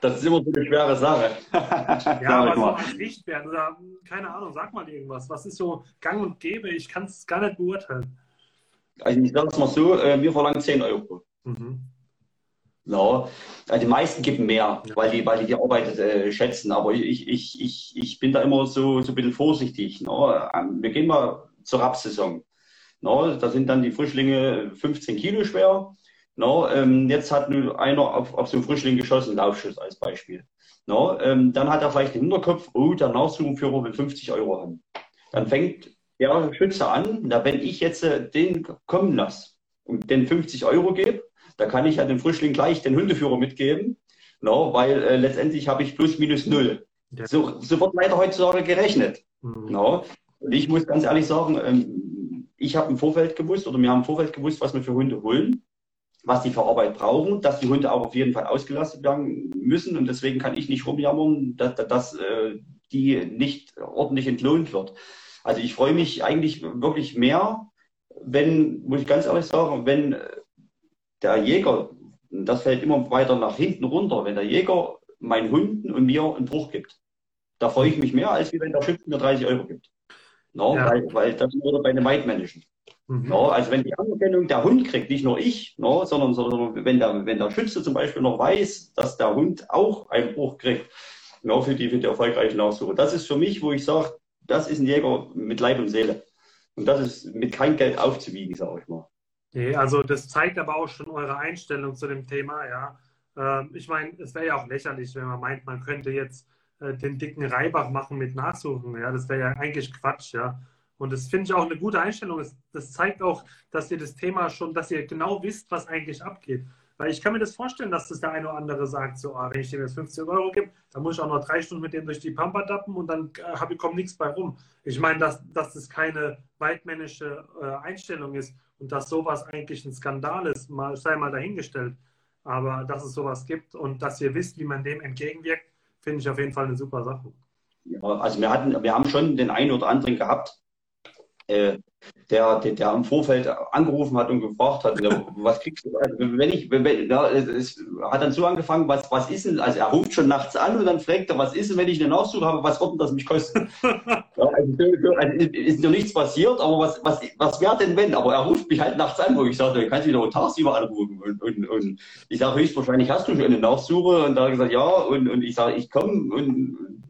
das, ist immer so eine schwere Sache. ja, aber so als Richtwert oder keine Ahnung, sag mal irgendwas. Was ist so gang und gäbe? Ich kann es gar nicht beurteilen. Also ich sage es mal so, äh, wir verlangen 10 Euro. Mhm. Ja, also die meisten geben mehr, ja. weil, die, weil die die Arbeit äh, schätzen. Aber ich, ich, ich, ich bin da immer so, so ein bisschen vorsichtig. Ne? Ähm, wir gehen mal zur Rapsaison. No, da sind dann die Frischlinge 15 Kilo schwer. No, ähm, jetzt hat nur einer auf, auf so einen Frischling geschossen, Laufschuss als Beispiel. No, ähm, dann hat er vielleicht den Hinterkopf, oh, der Nachsuchenführer will 50 Euro haben. Dann fängt der Schütze an, na, wenn ich jetzt äh, den kommen lasse und den 50 Euro gebe, da kann ich ja dem Frischling gleich den Hundeführer mitgeben, no, weil äh, letztendlich habe ich plus minus null. Ja. So, so wird leider heutzutage gerechnet. Mhm. No. Und ich muss ganz ehrlich sagen, ähm, ich habe im Vorfeld gewusst oder wir haben im Vorfeld gewusst, was wir für Hunde holen, was die für Arbeit brauchen, dass die Hunde auch auf jeden Fall ausgelastet werden müssen und deswegen kann ich nicht rumjammern, dass, dass äh, die nicht ordentlich entlohnt wird. Also ich freue mich eigentlich wirklich mehr, wenn, muss ich ganz ehrlich sagen, wenn der Jäger, das fällt immer weiter nach hinten runter, wenn der Jäger meinen Hunden und mir einen Bruch gibt. Da freue ich mich mehr, als wenn der Schütze mir 30 Euro gibt. No, ja. weil, weil das wurde bei den Weidmännischen. Mhm. No, also wenn die Anerkennung der Hund kriegt, nicht nur ich, no, sondern, sondern wenn, der, wenn der Schütze zum Beispiel noch weiß, dass der Hund auch einen Bruch kriegt, no, für, die, für die erfolgreiche Nachsuche. Das ist für mich, wo ich sage, das ist ein Jäger mit Leib und Seele. Und das ist mit kein Geld aufzuwiegen, sage ich mal. Okay, also das zeigt aber auch schon eure Einstellung zu dem Thema, ja. Ähm, ich meine, es wäre ja auch lächerlich, wenn man meint, man könnte jetzt den dicken Reibach machen mit Nachsuchen. Ja, das wäre ja eigentlich Quatsch, ja. Und das finde ich auch eine gute Einstellung. Das, zeigt auch, dass ihr das Thema schon, dass ihr genau wisst, was eigentlich abgeht. Weil ich kann mir das vorstellen, dass das der eine oder andere sagt, so, ah, wenn ich dem jetzt 15 Euro gebe, dann muss ich auch noch drei Stunden mit dem durch die Pampa dappen und dann äh, kommt nichts bei rum. Ich meine, dass, dass das keine weitmännische äh, Einstellung ist und dass sowas eigentlich ein Skandal ist, mal, sei mal dahingestellt. aber dass es sowas gibt und dass ihr wisst, wie man dem entgegenwirkt, finde ich auf jeden Fall eine super Sache. Ja, also wir hatten, wir haben schon den einen oder anderen gehabt, äh, der, der, der im Vorfeld angerufen hat und gefragt hat, was kriegst du? Also wenn ich, wenn, ja, es hat dann so angefangen, was, was ist denn, also er ruft schon nachts an und dann fragt er, was ist denn, wenn ich eine Nachsuche habe, was wird denn das mich kosten? ja, also, also, ist noch nichts passiert, aber was, was, was wäre denn wenn? Aber er ruft mich halt nachts an, wo ich sage, du kannst wieder tagsüber anrufen. Und, und, und ich sage, höchstwahrscheinlich hast du schon eine Nachsuche und da hat er gesagt, ja, und, und ich sage, ich komme und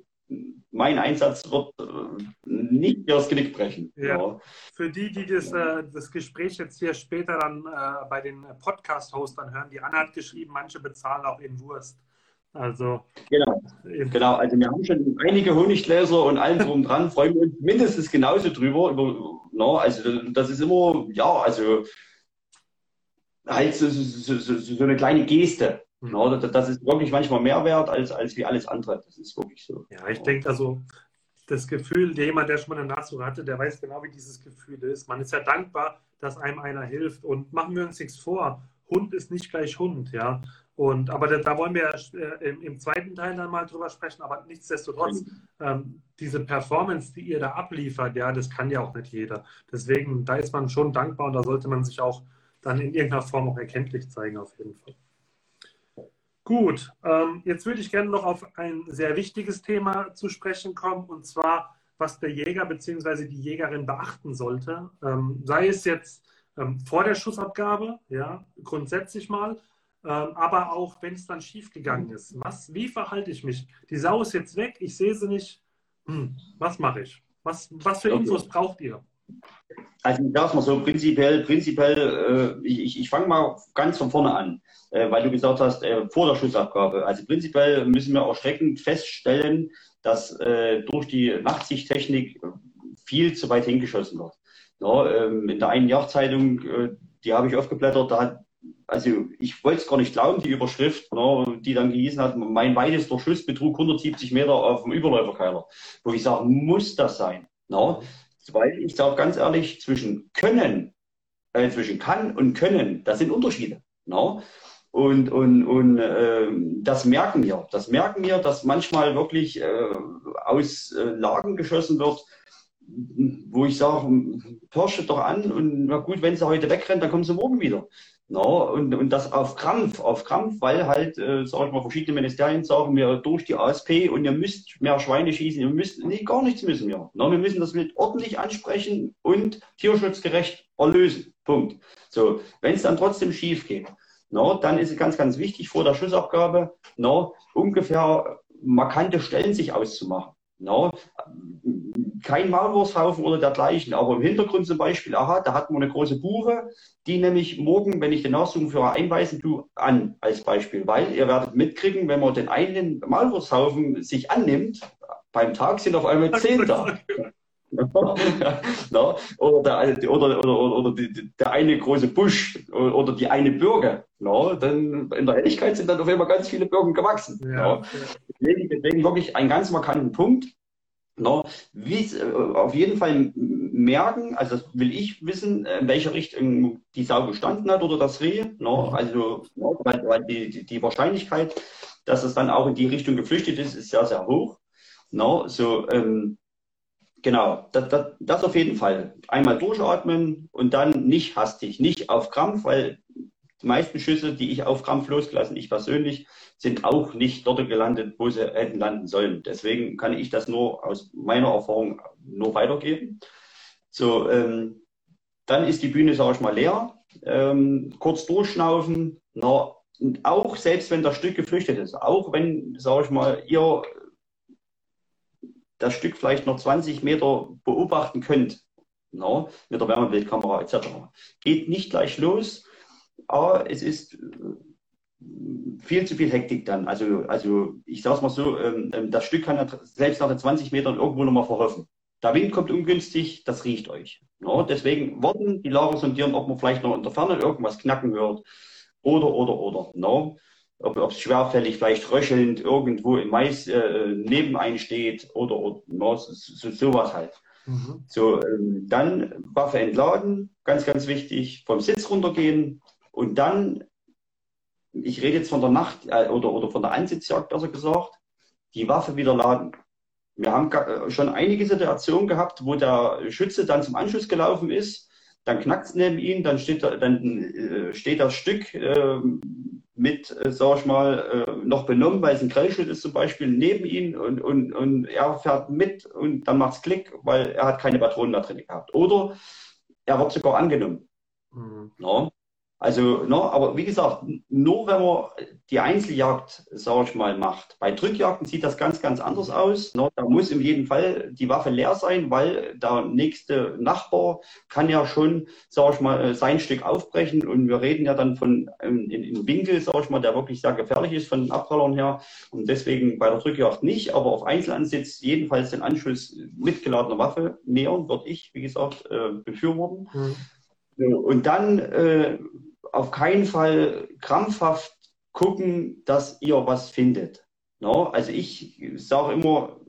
mein Einsatz wird äh, nicht mehr das Genick brechen. Ja. ja. Für die, die das, äh, das Gespräch jetzt hier später dann äh, bei den Podcast-Hostern hören, die Anna hat geschrieben, manche bezahlen auch in Wurst. Also genau, genau. Also wir haben schon einige Honiggläser und allen drum dran, freuen wir uns mindestens genauso drüber. Über, no, also das ist immer, ja, also halt so, so, so, so eine kleine Geste. No, mhm. das ist wirklich manchmal mehr wert als, als wie alles andere. Das ist wirklich so. Ja, ich denke also, das Gefühl, jemand, der schon mal eine Nachsuche hatte, der weiß genau, wie dieses Gefühl ist. Man ist ja dankbar, dass einem einer hilft. Und machen wir uns nichts vor, Hund ist nicht gleich Hund, ja. Und, aber da, da wollen wir äh, im, im, zweiten Teil dann mal drüber sprechen. Aber nichtsdestotrotz, ähm, diese Performance, die ihr da abliefert, ja, das kann ja auch nicht jeder. Deswegen, da ist man schon dankbar und da sollte man sich auch dann in irgendeiner Form auch erkenntlich zeigen, auf jeden Fall. Gut, ähm, jetzt würde ich gerne noch auf ein sehr wichtiges Thema zu sprechen kommen, und zwar, was der Jäger bzw. die Jägerin beachten sollte. Ähm, sei es jetzt ähm, vor der Schussabgabe, ja, grundsätzlich mal, ähm, aber auch wenn es dann schiefgegangen ist. Was, wie verhalte ich mich? Die Sau ist jetzt weg, ich sehe sie nicht. Hm, was mache ich? Was, was für Infos braucht ihr? Also ich sage mal so, prinzipiell, prinzipiell, äh, ich, ich fange mal ganz von vorne an, äh, weil du gesagt hast, äh, vor der Schussabgabe. Also prinzipiell müssen wir erschreckend feststellen, dass äh, durch die Nachtsichttechnik viel zu weit hingeschossen wird. Ja, ähm, in der einen Jagdzeitung, äh, die habe ich aufgeblättert, da hat, also ich wollte es gar nicht glauben, die Überschrift, ne, die dann gelesen hat, mein weitester Schuss betrug 170 Meter auf dem Überläuferkeiler. Wo ich sage, muss das sein? Ne? Weil ich sage ganz ehrlich, zwischen können, äh, zwischen kann und können, das sind Unterschiede. No? Und, und, und äh, das merken wir. Das merken wir, dass manchmal wirklich äh, aus äh, Lagen geschossen wird, wo ich sage, pirscht doch an und na gut, wenn sie heute wegrennt, dann kommen sie morgen wieder. No, und, und das auf Krampf, auf Krampf, weil halt, äh, sag ich mal, verschiedene Ministerien sagen wir durch die ASP und ihr müsst mehr Schweine schießen, ihr müsst, nee, gar nichts müssen wir. No, wir müssen das mit ordentlich ansprechen und tierschutzgerecht erlösen. Punkt. So, wenn es dann trotzdem schief geht, no, dann ist es ganz, ganz wichtig, vor der Schussabgabe no, ungefähr markante Stellen sich auszumachen. No, kein Maulwurfshaufen oder dergleichen, aber im Hintergrund zum Beispiel, aha, da hatten wir eine große Buche, die nämlich morgen, wenn ich den Nachsuchenführer einweisen tue, an, als Beispiel, weil ihr werdet mitkriegen, wenn man den einen Maulwurfshaufen sich annimmt, beim Tag sind auf einmal zehn da. no, oder, der, oder, oder, oder, die, der eine große Busch oder die eine Bürger. No, dann in der Ehrlichkeit sind dann auf einmal ganz viele Bürger gewachsen. Ja. No. Deswegen, deswegen wirklich einen ganz markanten Punkt. No, wie, äh, auf jeden Fall merken, also das will ich wissen, in welcher Richtung die Sau gestanden hat oder das Reh. No, also no, weil, weil die, die Wahrscheinlichkeit, dass es dann auch in die Richtung geflüchtet ist, ist sehr, sehr hoch. No, so, ähm, genau, das, das, das auf jeden Fall. Einmal durchatmen und dann nicht hastig, nicht auf Krampf, weil die meisten Schüsse, die ich auf Krampf losgelassen, ich persönlich, sind auch nicht dort gelandet, wo sie hätten landen sollen. Deswegen kann ich das nur aus meiner Erfahrung nur weitergeben. So, ähm, dann ist die Bühne, sage ich mal, leer. Ähm, kurz durchschnaufen. Na, auch selbst wenn das Stück geflüchtet ist, auch wenn, sage ich mal, ihr das Stück vielleicht noch 20 Meter beobachten könnt, na, mit der Wärmebildkamera etc. Geht nicht gleich los, aber es ist viel zu viel Hektik dann. Also, also ich sage es mal so, ähm, ähm, das Stück kann selbst nach den 20 Metern irgendwo nochmal verhoffen. Der Wind kommt ungünstig, das riecht euch. Ja, deswegen warten, die Lager sondieren, ob man vielleicht noch in der Ferne irgendwas knacken hört. Oder, oder, oder. No. Ob es schwerfällig, vielleicht röchelnd irgendwo im Mais äh, neben einen steht oder, oder no, so, sowas halt. Mhm. So, ähm, dann Waffe entladen, ganz, ganz wichtig, vom Sitz runtergehen und dann ich rede jetzt von der Nacht äh, oder, oder von der Ansitzjagd besser gesagt, die Waffe wieder laden. Wir haben äh, schon einige Situationen gehabt, wo der Schütze dann zum Anschluss gelaufen ist, dann knackt es neben ihm, dann steht, dann äh, steht das Stück äh, mit, äh, sag ich mal, äh, noch benommen, weil es ein Grellschild ist zum Beispiel, neben ihm und, und, und er fährt mit und dann macht es Klick, weil er hat keine Patronen da drin gehabt. Oder er wird sogar angenommen. Mhm. Ja. Also, ne, aber wie gesagt, nur wenn man die Einzeljagd, sage ich mal, macht. Bei Drückjagden sieht das ganz, ganz anders aus. Ne. da muss in jedem Fall die Waffe leer sein, weil der nächste Nachbar kann ja schon, sage ich mal, sein Stück aufbrechen. Und wir reden ja dann von ähm, in, in Winkel, sage ich mal, der wirklich sehr gefährlich ist von den Abprallern her. Und deswegen bei der Drückjagd nicht, aber auf Einzelansitz jedenfalls den Anschluss mitgeladener Waffe nähern, würde ich, wie gesagt, äh, befürworten. Mhm. Und dann äh, auf keinen Fall krampfhaft gucken, dass ihr was findet. No? Also ich sage immer,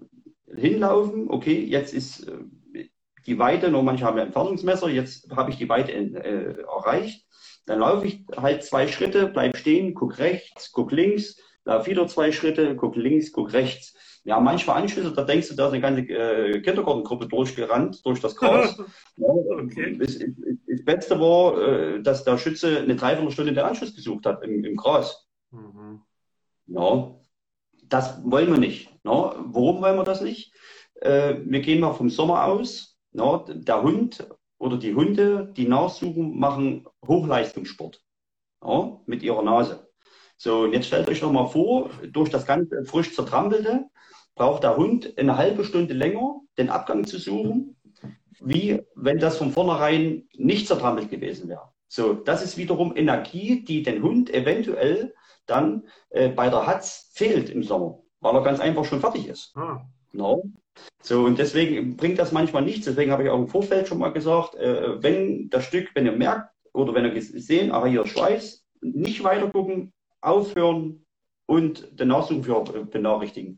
hinlaufen, okay, jetzt ist äh, die Weite, nur manche haben ja Entfernungsmesser, jetzt habe ich die Weite äh, erreicht. Dann laufe ich halt zwei Schritte, bleib stehen, guck rechts, guck links, laufe wieder zwei Schritte, guck links, guck rechts. Ja, manchmal Anschlüsse, da denkst du, da ist eine ganze äh, Kindergartengruppe durchgerannt, durch das Gras. ja, okay. das, das, Beste war, äh, dass der Schütze eine Dreiviertelstunde den Anschluss gesucht hat im, im Gras. Mhm. Ja, das wollen wir nicht. Ja, warum wollen wir das nicht? Äh, wir gehen mal vom Sommer aus. Ja, der Hund oder die Hunde, die nachsuchen, machen Hochleistungssport ja, mit ihrer Nase. So, und jetzt stellt euch noch mal vor, durch das ganze frisch zertrampelte, braucht der Hund eine halbe Stunde länger, den Abgang zu suchen, wie wenn das von vornherein nicht zertrampelt gewesen wäre. So, das ist wiederum Energie, die den Hund eventuell dann äh, bei der Hatz fehlt im Sommer, weil er ganz einfach schon fertig ist. Ah. No. So, und deswegen bringt das manchmal nichts. Deswegen habe ich auch im Vorfeld schon mal gesagt, äh, wenn das Stück, wenn ihr merkt oder wenn ihr gesehen, aber hier Schweiß, nicht weiter gucken, aufhören und den Nachsuchen für äh, benachrichtigen.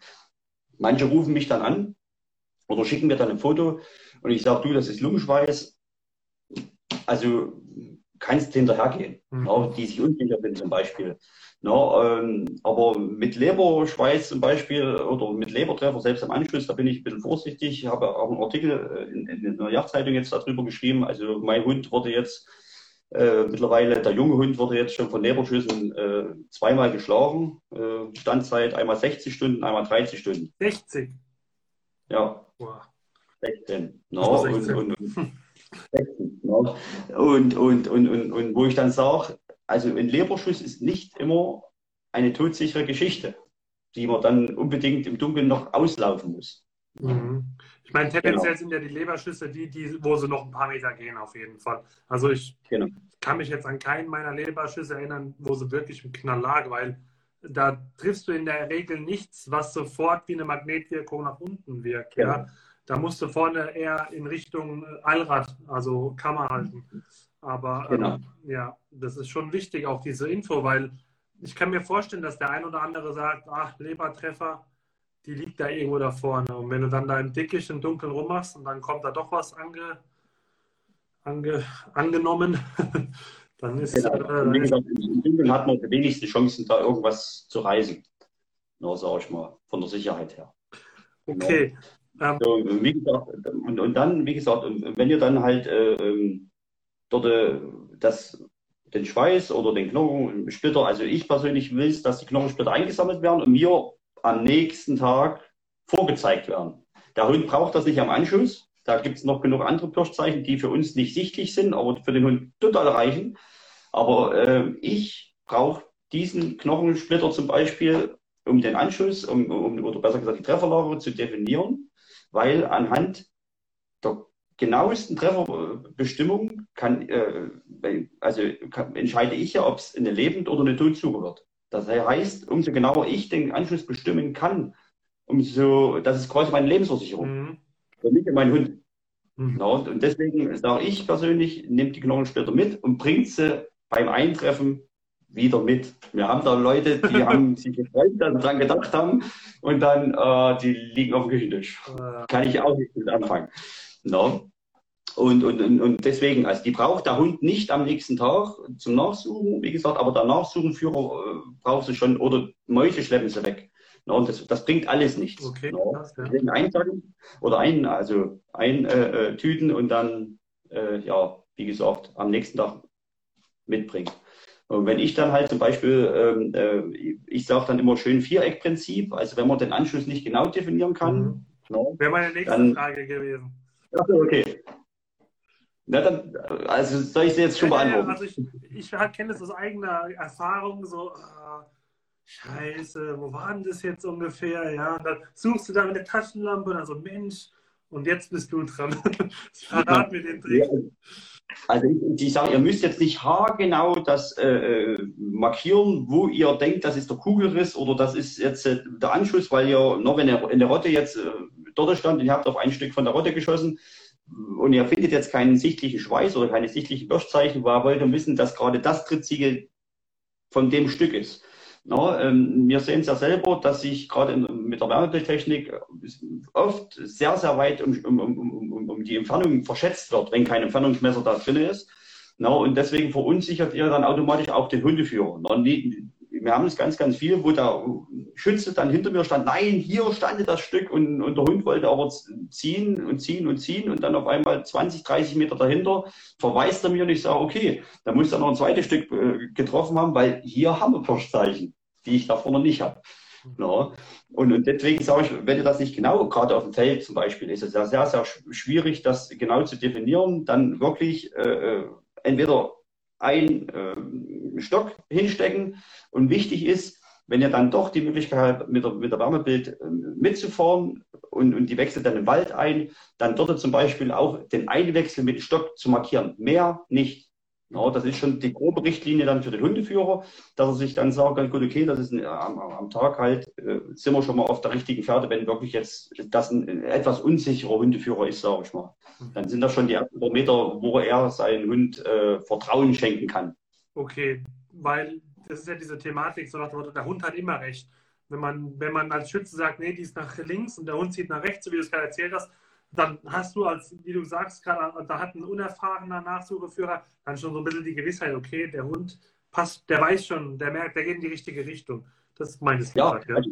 Manche rufen mich dann an oder schicken mir dann ein Foto und ich sage, du, das ist Lungenschweiß. Also kannst hinterhergehen, mhm. ja, die sich unsicher sind zum Beispiel. Ja, ähm, aber mit Leberschweiß zum Beispiel oder mit Lebertreffer selbst am Anschluss, da bin ich ein bisschen vorsichtig. Ich habe auch einen Artikel äh, in, in der Jagdzeitung jetzt darüber geschrieben. Also mein Hund wurde jetzt äh, mittlerweile, der junge Hund wurde jetzt schon von Leberschüssen äh, zweimal geschlagen. Äh, Standzeit einmal 60 Stunden, einmal 30 Stunden. 60? Ja. Wow. 16. No, 16. Und, und, und, 16, no. und, und, und, und, und wo ich dann sage, also ein Leberschuss ist nicht immer eine todsichere Geschichte, die man dann unbedingt im Dunkeln noch auslaufen muss. Mhm. Ich meine, tendenziell genau. sind ja die Leberschüsse die, die, wo sie noch ein paar Meter gehen, auf jeden Fall. Also ich genau. kann mich jetzt an keinen meiner Leberschüsse erinnern, wo sie wirklich im Knall lag, weil da triffst du in der Regel nichts, was sofort wie eine Magnetwirkung nach unten wirkt. Genau. Ja? Da musst du vorne eher in Richtung Allrad, also Kammer halten. Aber genau. ähm, ja, das ist schon wichtig, auch diese Info, weil ich kann mir vorstellen, dass der ein oder andere sagt, ach, Lebertreffer, die liegt da irgendwo da vorne. Und wenn du dann da im Dickicht im Dunkeln rummachst und dann kommt da doch was ange, ange, angenommen, dann ist genau. äh, gesagt, im Dunkeln hat man die wenigsten Chancen, da irgendwas zu reisen. Nur sage ich mal, von der Sicherheit her. Okay. Genau. So, und, wie gesagt, und, und dann, wie gesagt, wenn ihr dann halt äh, ähm, dort äh, das, den Schweiß oder den Knochensplitter, also ich persönlich will, dass die Knochensplitter eingesammelt werden und mir am nächsten Tag vorgezeigt werden. Der Hund braucht das nicht am Anschluss. Da gibt es noch genug andere Pirschzeichen, die für uns nicht sichtlich sind, aber für den Hund total reichen. Aber äh, ich brauche diesen Knochensplitter zum Beispiel, um den Anschluss, um, um, oder besser gesagt die Trefferlage zu definieren, weil anhand der genauesten Trefferbestimmung kann, äh, also kann, entscheide ich ja, ob es eine Lebend- oder eine Todsuche wird. Das heißt, umso genauer ich den Anschluss bestimmen kann, umso, das ist quasi meine Lebensversicherung. Mhm. Für mich und meinen Hund. Mhm. Ja, und deswegen sage ich persönlich, nehmt die Knochensplitter mit und bringt sie beim Eintreffen wieder mit. Wir haben da Leute, die haben sich gefreut, dass sie dran gedacht haben und dann, äh, die liegen auf dem Küchentisch. Kann ich auch nicht mit anfangen. No. Und, und, und deswegen, also die braucht der Hund nicht am nächsten Tag zum Nachsuchen, wie gesagt, aber der Nachsuchenführer äh, braucht sie schon oder Mäuse schleppen sie weg. No, das, das bringt alles nichts. Okay, no, krass, ja. Einsacken oder ein, also ein äh, äh, Tüten und dann, äh, ja, wie gesagt, am nächsten Tag mitbringen. Und wenn ich dann halt zum Beispiel, ähm, äh, ich sage dann immer schön Viereckprinzip, also wenn man den Anschluss nicht genau definieren kann. Mhm. No, Wäre meine nächste dann, Frage gewesen. Okay. Na dann, also soll ich sie jetzt schon beantworten? also ich, ich kenne das aus eigener Erfahrung, so, äh, Scheiße, wo war denn das jetzt ungefähr? Ja, und dann suchst du da mit der Taschenlampe und dann so, Mensch, und jetzt bist du dran. Verrat mir den Trick. Also ich, ich sage, ihr müsst jetzt nicht haargenau das äh, äh, markieren, wo ihr denkt, das ist der Kugelriss oder das ist jetzt äh, der Anschluss, weil ihr noch wenn der, in der Rotte jetzt äh, dort stand und ihr habt auf ein Stück von der Rotte geschossen und ihr findet jetzt keinen sichtlichen Schweiß oder keine sichtlichen Birschzeichen, war wollt wissen, dass gerade das Trittsiegel von dem Stück ist. No, ähm, wir sehen es ja selber, dass sich gerade mit der Wärmebildtechnik oft sehr, sehr weit um, um, um, um, die Entfernung verschätzt wird, wenn kein Entfernungsmesser da drin ist. No, und deswegen verunsichert ihr dann automatisch auch den Hundeführer. No, wir haben es ganz, ganz viel, wo der Schütze dann hinter mir stand, nein, hier stand das Stück und, und der Hund wollte aber ziehen und ziehen und ziehen und dann auf einmal 20, 30 Meter dahinter verweist er mir und ich sage, okay, da muss er noch ein zweites Stück äh, getroffen haben, weil hier haben wir Pushzeichen, die ich da vorne nicht habe. Ja. Und, und deswegen sage ich, wenn ihr das nicht genau, gerade auf dem Feld zum Beispiel, ist es ja sehr, sehr schwierig, das genau zu definieren, dann wirklich äh, äh entweder ein äh, Stock hinstecken. Und wichtig ist, wenn ihr dann doch die Möglichkeit habt, mit der, mit der Wärmebild äh, mitzufahren und, und die wechselt dann im Wald ein, dann dort zum Beispiel auch den Einwechsel mit Stock zu markieren. Mehr nicht. Ja, das ist schon die grobe Richtlinie dann für den Hundeführer, dass er sich dann sagt, gut, okay, das ist ein, am, am, Tag halt, äh, sind wir schon mal auf der richtigen Pferde, wenn wirklich jetzt das ein, ein etwas unsicherer Hundeführer ist, sage ich mal. Mhm. Dann sind das schon die ersten paar Meter, wo er seinen Hund äh, Vertrauen schenken kann. Okay, weil das ist ja diese Thematik, so nach dem Motto, der Hund hat immer recht. Wenn man, wenn man als Schütze sagt, nee, die ist nach links und der Hund zieht nach rechts, so wie du es gerade erzählt hast, dann hast du als, wie du sagst, gerade, da hat ein unerfahrener Nachsucheführer dann schon so ein bisschen die Gewissheit, okay, der Hund passt, der weiß schon, der merkt, der geht in die richtige Richtung. Das ist meines ja, ja. Also,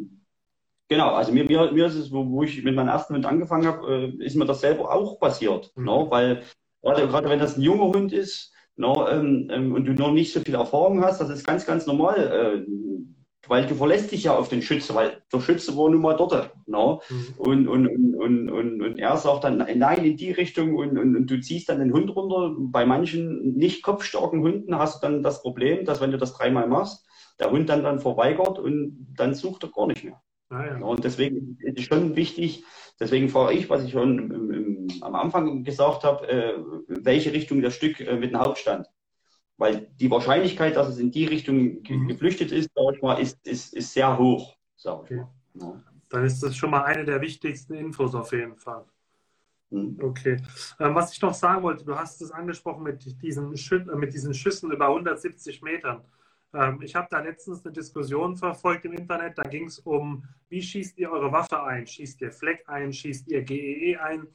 genau, also mir, mir, mir ist es, wo, wo ich mit meinem ersten Hund angefangen habe, äh, ist mir das selber auch passiert. Mhm. No? Ne? Weil gerade, gerade wenn das ein junger Hund ist, no, ne, ähm, ähm, und du noch nicht so viel Erfahrung hast, das ist ganz, ganz normal. Äh, weil du verlässt dich ja auf den Schütze, weil der Schütze war nun mal dort. Ne? Mhm. Und, und, und, und, und, er sagt dann, nein, in die Richtung und, und, und du ziehst dann den Hund runter. Bei manchen nicht kopfstarken Hunden hast du dann das Problem, dass wenn du das dreimal machst, der Hund dann, dann verweigert und dann sucht er gar nicht mehr. Ah, ja. Und deswegen ist es schon wichtig, deswegen frage ich, was ich schon im, im, am Anfang gesagt habe, äh, welche Richtung das Stück äh, mit dem Hauptstand. Weil die Wahrscheinlichkeit, dass es in die Richtung ge mhm. geflüchtet ist, sag ich mal, ist, ist, ist sehr hoch, sage ich okay. mal. Ja. Dann ist das schon mal eine der wichtigsten Infos auf jeden Fall. Mhm. Okay. Ähm, was ich noch sagen wollte, du hast es angesprochen mit diesen, Schü äh, mit diesen Schüssen über 170 Metern. Ähm, ich habe da letztens eine Diskussion verfolgt im Internet. Da ging es um, wie schießt ihr eure Waffe ein? Schießt ihr Fleck ein? Schießt ihr GEE e ein?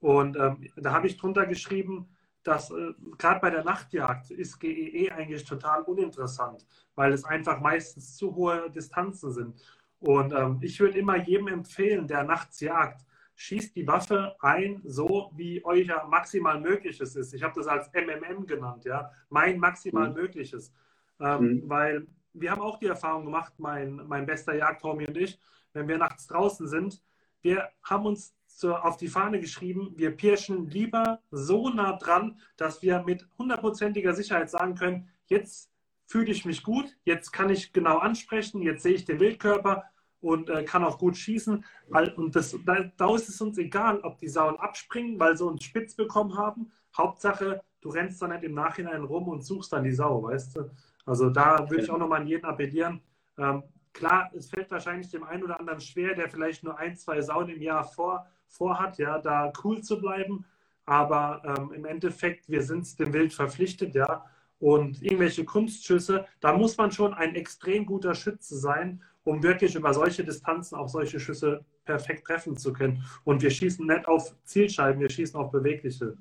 Und ähm, da habe ich drunter geschrieben, dass äh, gerade bei der Nachtjagd ist GEE e eigentlich total uninteressant, weil es einfach meistens zu hohe Distanzen sind. Und ähm, ich würde immer jedem empfehlen, der nachts jagt, schießt die Waffe ein, so wie euch ja maximal mögliches ist. Ich habe das als MMM genannt, ja, mein maximal mhm. mögliches. Ähm, mhm. Weil wir haben auch die Erfahrung gemacht, mein, mein bester Jagdhomie und ich, wenn wir nachts draußen sind, wir haben uns so auf die Fahne geschrieben, wir pirschen lieber so nah dran, dass wir mit hundertprozentiger Sicherheit sagen können, jetzt fühle ich mich gut, jetzt kann ich genau ansprechen, jetzt sehe ich den Wildkörper und äh, kann auch gut schießen. Und das, da, da, ist es uns egal, ob die Sauen abspringen, weil sie uns spitz bekommen haben. Hauptsache, du rennst dann nicht im Nachhinein rum und suchst dann die Sau, weißt du? Also da würde ich auch nochmal an jeden appellieren. Ähm, klar, es fällt wahrscheinlich dem einen oder anderen schwer, der vielleicht nur ein, zwei Sauen im Jahr vor vorhat, ja, da cool zu bleiben. Aber ähm, im Endeffekt, wir sind dem Wild verpflichtet, ja. Und irgendwelche Kunstschüsse, da muss man schon ein extrem guter Schütze sein, um wirklich über solche Distanzen auch solche Schüsse perfekt treffen zu können. Und wir schießen nicht auf Zielscheiben, wir schießen auf bewegliche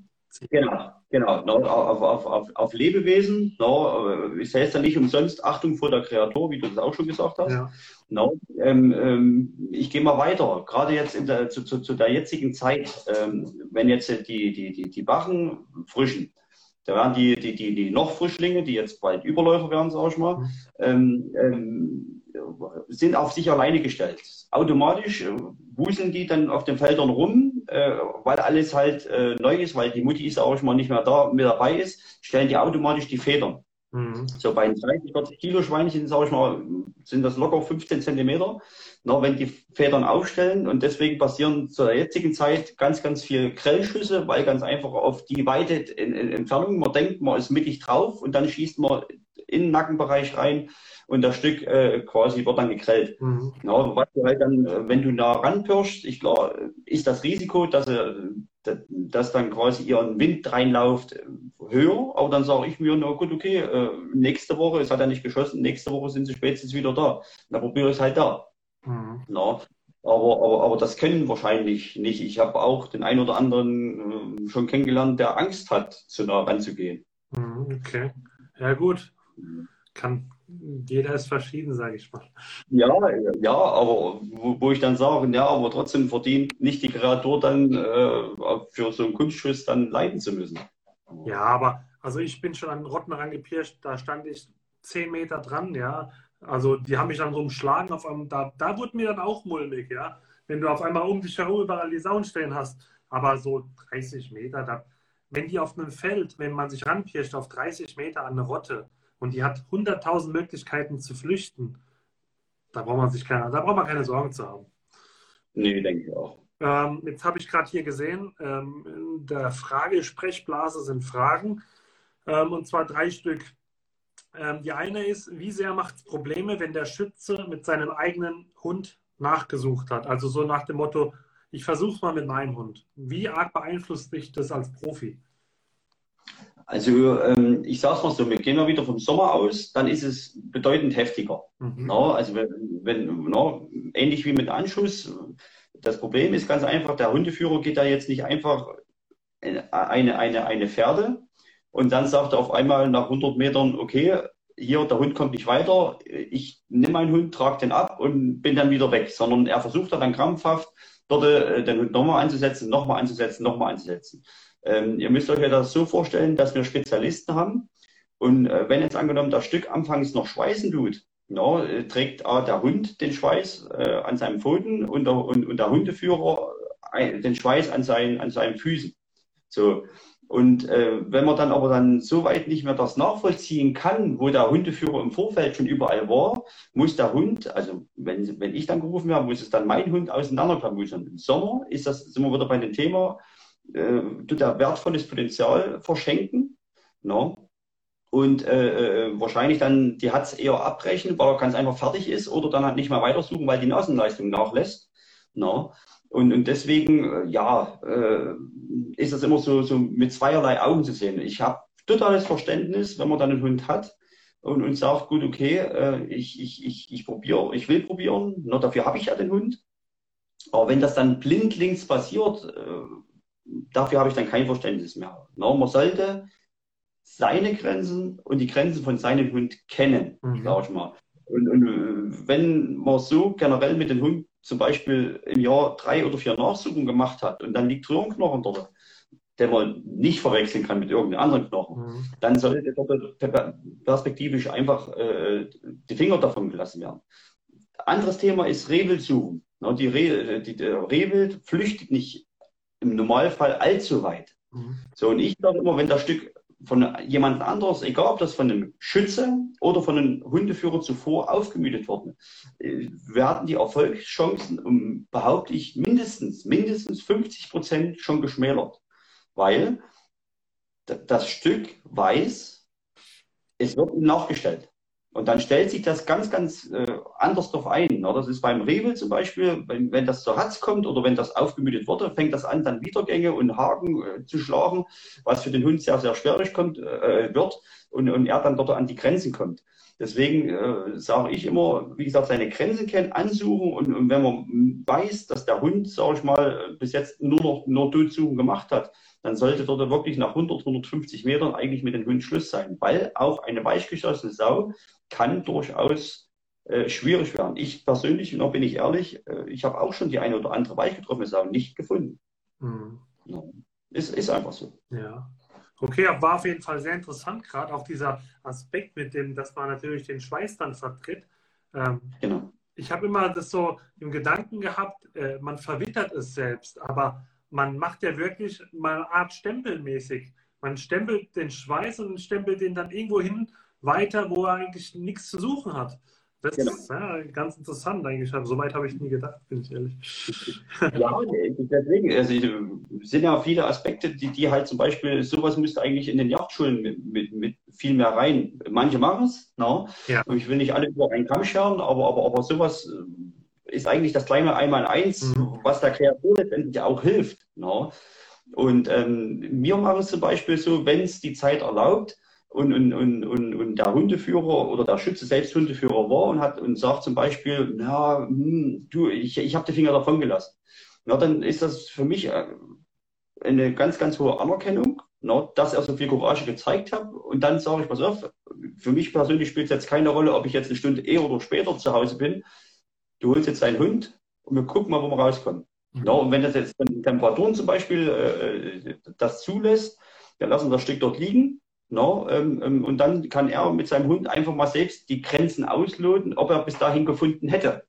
Genau, genau. No, auf, auf, auf, auf Lebewesen. No, ich heißt ja nicht umsonst Achtung vor der Kreatur, wie du das auch schon gesagt hast. Ja. No, ähm, ähm, ich gehe mal weiter. Gerade jetzt in der, zu, zu, zu der jetzigen Zeit, ähm, wenn jetzt die, die, die, die Bachen frischen, da werden die, die, die, die noch Frischlinge, die jetzt bald Überläufer werden, sag ich mal, mhm. ähm, ähm, sind auf sich alleine gestellt. Automatisch äh, wuseln die dann auf den Feldern rum, äh, weil alles halt äh, neu ist, weil die Mutti ist auch mal nicht mehr da mit dabei ist, stellen die automatisch die Federn. Mhm. So bei 30, 40 Kilo Schweinchen, sage ich mal, sind das locker 15 Zentimeter. Na, wenn die Federn aufstellen und deswegen passieren zur jetzigen Zeit ganz, ganz viel Grellschüsse, weil ganz einfach auf die weite Entfernung, man denkt, man ist mittig drauf und dann schießt man in den Nackenbereich rein und das Stück äh, quasi wird dann gekrellt. Mhm. Ja, was du halt dann, äh, wenn du nah ranpirschst, ich klar, ist das Risiko, dass, äh, dass dann quasi ihren Wind reinläuft, äh, höher. Aber dann sage ich mir, na gut, okay, äh, nächste Woche, es hat ja nicht geschossen, nächste Woche sind sie spätestens wieder da. Dann probiere ich es halt da. Mhm. Ja, aber, aber, aber das können wahrscheinlich nicht. Ich habe auch den einen oder anderen äh, schon kennengelernt, der Angst hat, zu nah ranzugehen. Mhm, okay. Ja, gut. Kann, jeder ist verschieden, sage ich mal. Ja, ja, aber wo, wo, ich dann sage, ja, aber trotzdem verdient nicht die Kreatur dann äh, für so einen Kunstschuss dann leiden zu müssen. Ja, aber also ich bin schon an Rotten rangepirscht, da stand ich zehn Meter dran, ja. Also die haben mich dann so umschlagen, auf einem, da, da wurde mir dann auch mulmig, ja. Wenn du auf einmal um dich herum überall die Sauen stehen hast, aber so 30 Meter, da, wenn die auf einem Feld, wenn man sich ranpirscht auf 30 Meter an eine Rotte, und die hat 100.000 Möglichkeiten zu flüchten. Da braucht man sich keine, da braucht man keine Sorgen zu haben. Nee, denke ich auch. Ähm, jetzt habe ich gerade hier gesehen, ähm, in der Frage-Sprechblase sind Fragen, ähm, und zwar drei Stück. Ähm, die eine ist, wie sehr macht es Probleme, wenn der Schütze mit seinem eigenen Hund nachgesucht hat? Also so nach dem Motto, ich versuche es mal mit meinem Hund. Wie arg beeinflusst dich das als Profi? Also ähm, ich sage es mal so, wir gehen mal wieder vom Sommer aus, dann ist es bedeutend heftiger. Mhm. No, also wenn, wenn no, ähnlich wie mit Anschuss, das Problem ist ganz einfach, der Hundeführer geht da jetzt nicht einfach eine, eine, eine Pferde und dann sagt er auf einmal nach 100 Metern, okay, hier, der Hund kommt nicht weiter, ich nehme meinen Hund, trage den ab und bin dann wieder weg, sondern er versucht dann krampfhaft, dort äh, den Hund nochmal anzusetzen, nochmal anzusetzen, nochmal anzusetzen. Ähm, ihr müsst euch ja das so vorstellen, dass wir Spezialisten haben. Und äh, wenn jetzt angenommen das Stück anfangs noch schweißen tut, ja, äh, trägt äh, der Hund den Schweiß äh, an seinem Pfoten und der, und, und der Hundeführer äh, den Schweiß an seinen, an seinen Füßen. So. Und äh, wenn man dann aber dann so weit nicht mehr das nachvollziehen kann, wo der Hundeführer im Vorfeld schon überall war, muss der Hund, also wenn, wenn ich dann gerufen werde, muss es dann mein Hund auseinanderklamüsern. Im Sommer ist das, sind wir wieder bei dem Thema, äh, er wertvolles Potenzial verschenken. No? Und äh, äh, wahrscheinlich dann die Hatz eher abbrechen, weil er ganz einfach fertig ist oder dann halt nicht mehr weitersuchen, weil die Nasenleistung nachlässt. No? Und, und deswegen, äh, ja, äh, ist das immer so, so mit zweierlei Augen zu sehen. Ich habe totales Verständnis, wenn man dann einen Hund hat und, und sagt, gut, okay, äh, ich, ich, ich, ich probiere, ich will probieren, no, dafür habe ich ja den Hund. Aber wenn das dann blindlings passiert, äh, dafür habe ich dann kein Verständnis mehr. No, man sollte seine Grenzen und die Grenzen von seinem Hund kennen, mhm. sage ich mal. Und, und, äh, wenn man so generell mit dem Hund zum Beispiel im Jahr drei oder vier Nachsuchen gemacht hat und dann liegt Röhrenknochen dort, den man nicht verwechseln kann mit irgendeinem anderen Knochen, mhm. dann sollte dort perspektivisch einfach äh, die Finger davon gelassen werden. Anderes Thema ist Rehwildsuchen. Die, Re die, der Rehwild flüchtet nicht im Normalfall allzu weit. Mhm. So, und ich sage immer, wenn das Stück von jemand anderes, egal ob das von einem Schütze oder von einem Hundeführer zuvor aufgemütet worden, äh, werden die Erfolgschancen um, behaupte ich, mindestens, mindestens 50 Prozent schon geschmälert. Weil das Stück weiß, es wird ihm nachgestellt. Und dann stellt sich das ganz, ganz äh, anders drauf ein. Ne? Das ist beim Rewe zum Beispiel, wenn, wenn das zur Hatz kommt oder wenn das aufgemütet wurde, fängt das an, dann Wiedergänge und Haken äh, zu schlagen, was für den Hund sehr, sehr schwierig kommt, äh, wird. und, und er dann dort an die Grenzen kommt. Deswegen äh, sage ich immer, wie gesagt, seine Grenzen kennen, ansuchen und, und wenn man weiß, dass der Hund, sage ich mal, bis jetzt nur noch nur Totsuchen gemacht hat, dann sollte dort wirklich nach 100, 150 Metern eigentlich mit dem Hund Schluss sein, weil auch eine weichgeschossene Sau kann durchaus äh, schwierig werden. Ich persönlich, noch bin ich ehrlich, äh, ich habe auch schon die eine oder andere weichgetroffene Sau nicht gefunden. Mhm. Ja. Ist, ist einfach so. Ja. Okay, war auf jeden Fall sehr interessant, gerade auch dieser Aspekt mit dem, dass man natürlich den Schweiß dann vertritt. Ähm, genau. Ich habe immer das so im Gedanken gehabt, äh, man verwittert es selbst, aber man macht ja wirklich mal eine Art stempelmäßig. Man stempelt den Schweiß und stempelt den dann irgendwo hin weiter, wo er eigentlich nichts zu suchen hat. Das genau. ist ja, ganz interessant eigentlich. So weit habe ich nie gedacht, bin ich ehrlich. Ja, deswegen, also sind ja viele Aspekte, die, die halt zum Beispiel, sowas müsste eigentlich in den Jagdschulen mit, mit, mit viel mehr rein. Manche machen es, no? ja. ich will nicht alle über einen Kamm scheren, aber, aber, aber sowas äh, ist eigentlich das kleine Einmal-Eins, mhm. was der Kreatur letztendlich auch hilft. No? Und ähm, wir machen es zum Beispiel so, wenn es die Zeit erlaubt, und, und, und, und, und der Hundeführer oder der Schütze selbst Hundeführer war und hat und sagt zum Beispiel, na, hm, du, ich, ich habe die Finger davon gelassen. Na, dann ist das für mich äh, eine ganz, ganz hohe Anerkennung, na, dass er so viel Courage gezeigt hat. Und dann sage ich, pass auf, für mich persönlich spielt es jetzt keine Rolle, ob ich jetzt eine Stunde eher oder später zu Hause bin. Du holst jetzt deinen Hund und wir gucken mal, wo wir rauskommen. Mhm. Na, und wenn das jetzt Temperaturen zum Beispiel äh, das zulässt, dann lassen wir das Stück dort liegen No, ähm, ähm, und dann kann er mit seinem Hund einfach mal selbst die Grenzen ausloten, ob er bis dahin gefunden hätte.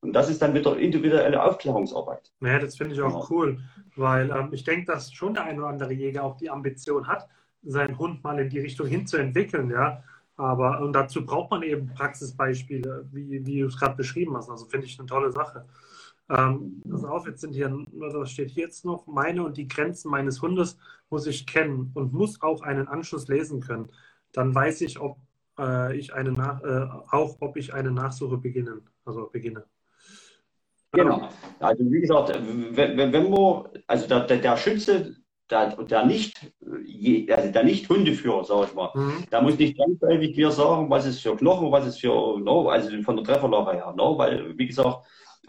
Und das ist dann wieder individuelle Aufklärungsarbeit. Naja, das finde ich auch genau. cool, weil ähm, ich denke, dass schon der ein oder andere Jäger auch die Ambition hat, seinen Hund mal in die Richtung hinzuentwickeln, ja. Aber und dazu braucht man eben Praxisbeispiele, wie, wie du es gerade beschrieben hast. Also finde ich eine tolle Sache. Ähm, pass auf, jetzt sind hier, was steht hier jetzt noch? Meine und die Grenzen meines Hundes muss ich kennen und muss auch einen Anschluss lesen können. Dann weiß ich, ob äh, ich eine Nach äh, auch, ob ich eine Nachsuche beginnen, also beginne. Genau. Also wie gesagt, wenn, wenn wir, also der, der, der Schütze, der, der nicht, also der nicht Hundeführer, sage ich mal, mhm. der muss nicht zwangsläufig mir sagen, was ist für Knochen, was ist für, no, also von der Trefferlache her, no, weil, wie gesagt,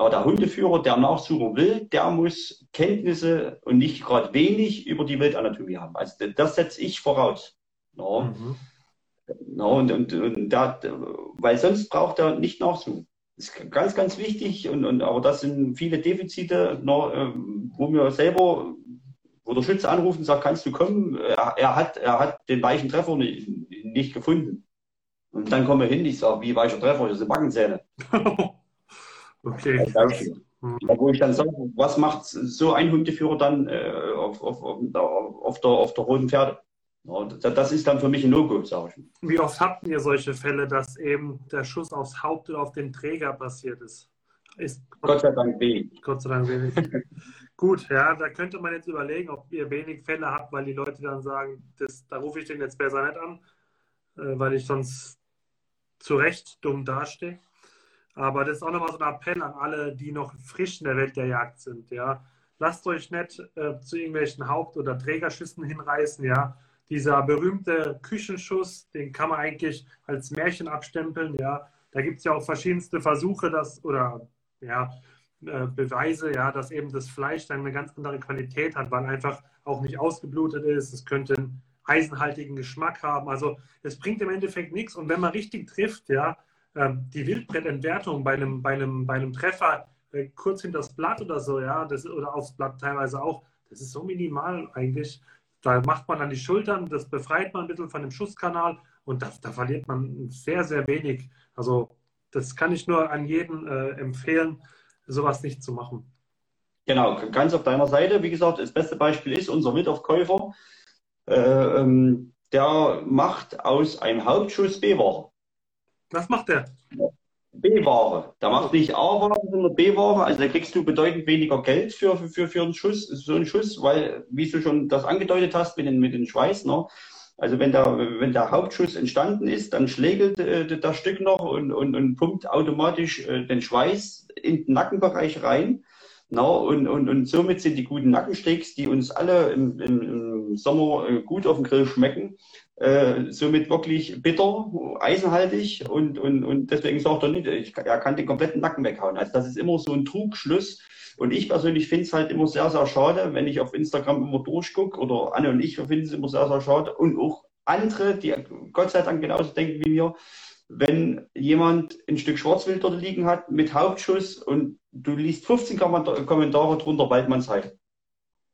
der Hundeführer, der nachsuchen will, der muss Kenntnisse und nicht gerade wenig über die Wildanatomie haben. Also das setze ich voraus. Ja. Mhm. Ja, und, und, und da, weil sonst braucht er nicht nachsuchen. Das ist ganz, ganz wichtig. Und, und, aber das sind viele Defizite, noch, ähm, wo wir selber, wo der Schütze anruft und sagt, kannst du kommen? Er, er hat, er hat den weichen Treffer nicht, nicht gefunden. Und dann kommen wir hin, ich sage, wie weicher Treffer? Das sind Backenzähne. Okay. Mhm. Wo ich dann sage, was macht so ein Hundeführer dann äh, auf, auf, auf, auf, der, auf der roten Pferde? Das ist dann für mich ein No-Go, sage ich. Wie oft habt ihr solche Fälle, dass eben der Schuss aufs Haupt oder auf den Träger passiert ist? ist Gott sei Dank wenig. Gott sei Dank wenig. Gut, ja, da könnte man jetzt überlegen, ob ihr wenig Fälle habt, weil die Leute dann sagen, das, da rufe ich den jetzt besser nicht an, äh, weil ich sonst zu Recht dumm dastehe. Aber das ist auch nochmal so ein Appell an alle, die noch frisch in der Welt der Jagd sind. Ja. Lasst euch nicht äh, zu irgendwelchen Haupt- oder Trägerschüssen hinreißen. Ja. Dieser berühmte Küchenschuss, den kann man eigentlich als Märchen abstempeln. Ja. Da gibt es ja auch verschiedenste Versuche, dass, oder ja, äh, Beweise, ja, dass eben das Fleisch dann eine ganz andere Qualität hat, weil einfach auch nicht ausgeblutet ist. Es könnte einen eisenhaltigen Geschmack haben. Also es bringt im Endeffekt nichts. Und wenn man richtig trifft, ja, die Wildbrettentwertung bei einem, bei einem, bei einem Treffer äh, kurz hinter das Blatt oder so, ja, das, oder aufs Blatt teilweise auch, das ist so minimal eigentlich. Da macht man dann die Schultern, das befreit man ein bisschen von dem Schusskanal und da, da verliert man sehr, sehr wenig. Also das kann ich nur an jeden äh, empfehlen, sowas nicht zu machen. Genau, ganz auf deiner Seite. Wie gesagt, das beste Beispiel ist unser Wildorfkäufer. Äh, ähm, der macht aus einem Hauptschuss B-Ware. Was macht der? B-Ware. Der macht nicht A-Ware, sondern B-Ware. Also da kriegst du bedeutend weniger Geld für, für, für einen Schuss, so einen Schuss, weil, wie du schon das angedeutet hast mit den, mit den Schweiß, ne? Also wenn der, wenn der Hauptschuss entstanden ist, dann schlägelt äh, das Stück noch und, und, und pumpt automatisch äh, den Schweiß in den Nackenbereich rein. Na, und, und, und somit sind die guten Nackensteaks, die uns alle im, im, im Sommer äh, gut auf dem Grill schmecken, äh, somit wirklich bitter, eisenhaltig und, und, und deswegen sagt er nicht, ich, er kann den kompletten Nacken weghauen. Also das ist immer so ein Trugschluss. Und ich persönlich finde es halt immer sehr, sehr schade, wenn ich auf Instagram immer durchgucke oder Anne und ich finden es immer sehr, sehr schade und auch andere, die Gott sei Dank genauso denken wie wir, wenn jemand ein Stück Schwarzwild dort liegen hat mit Hauptschuss und du liest 15 Kommentare drunter Waldmannsheide.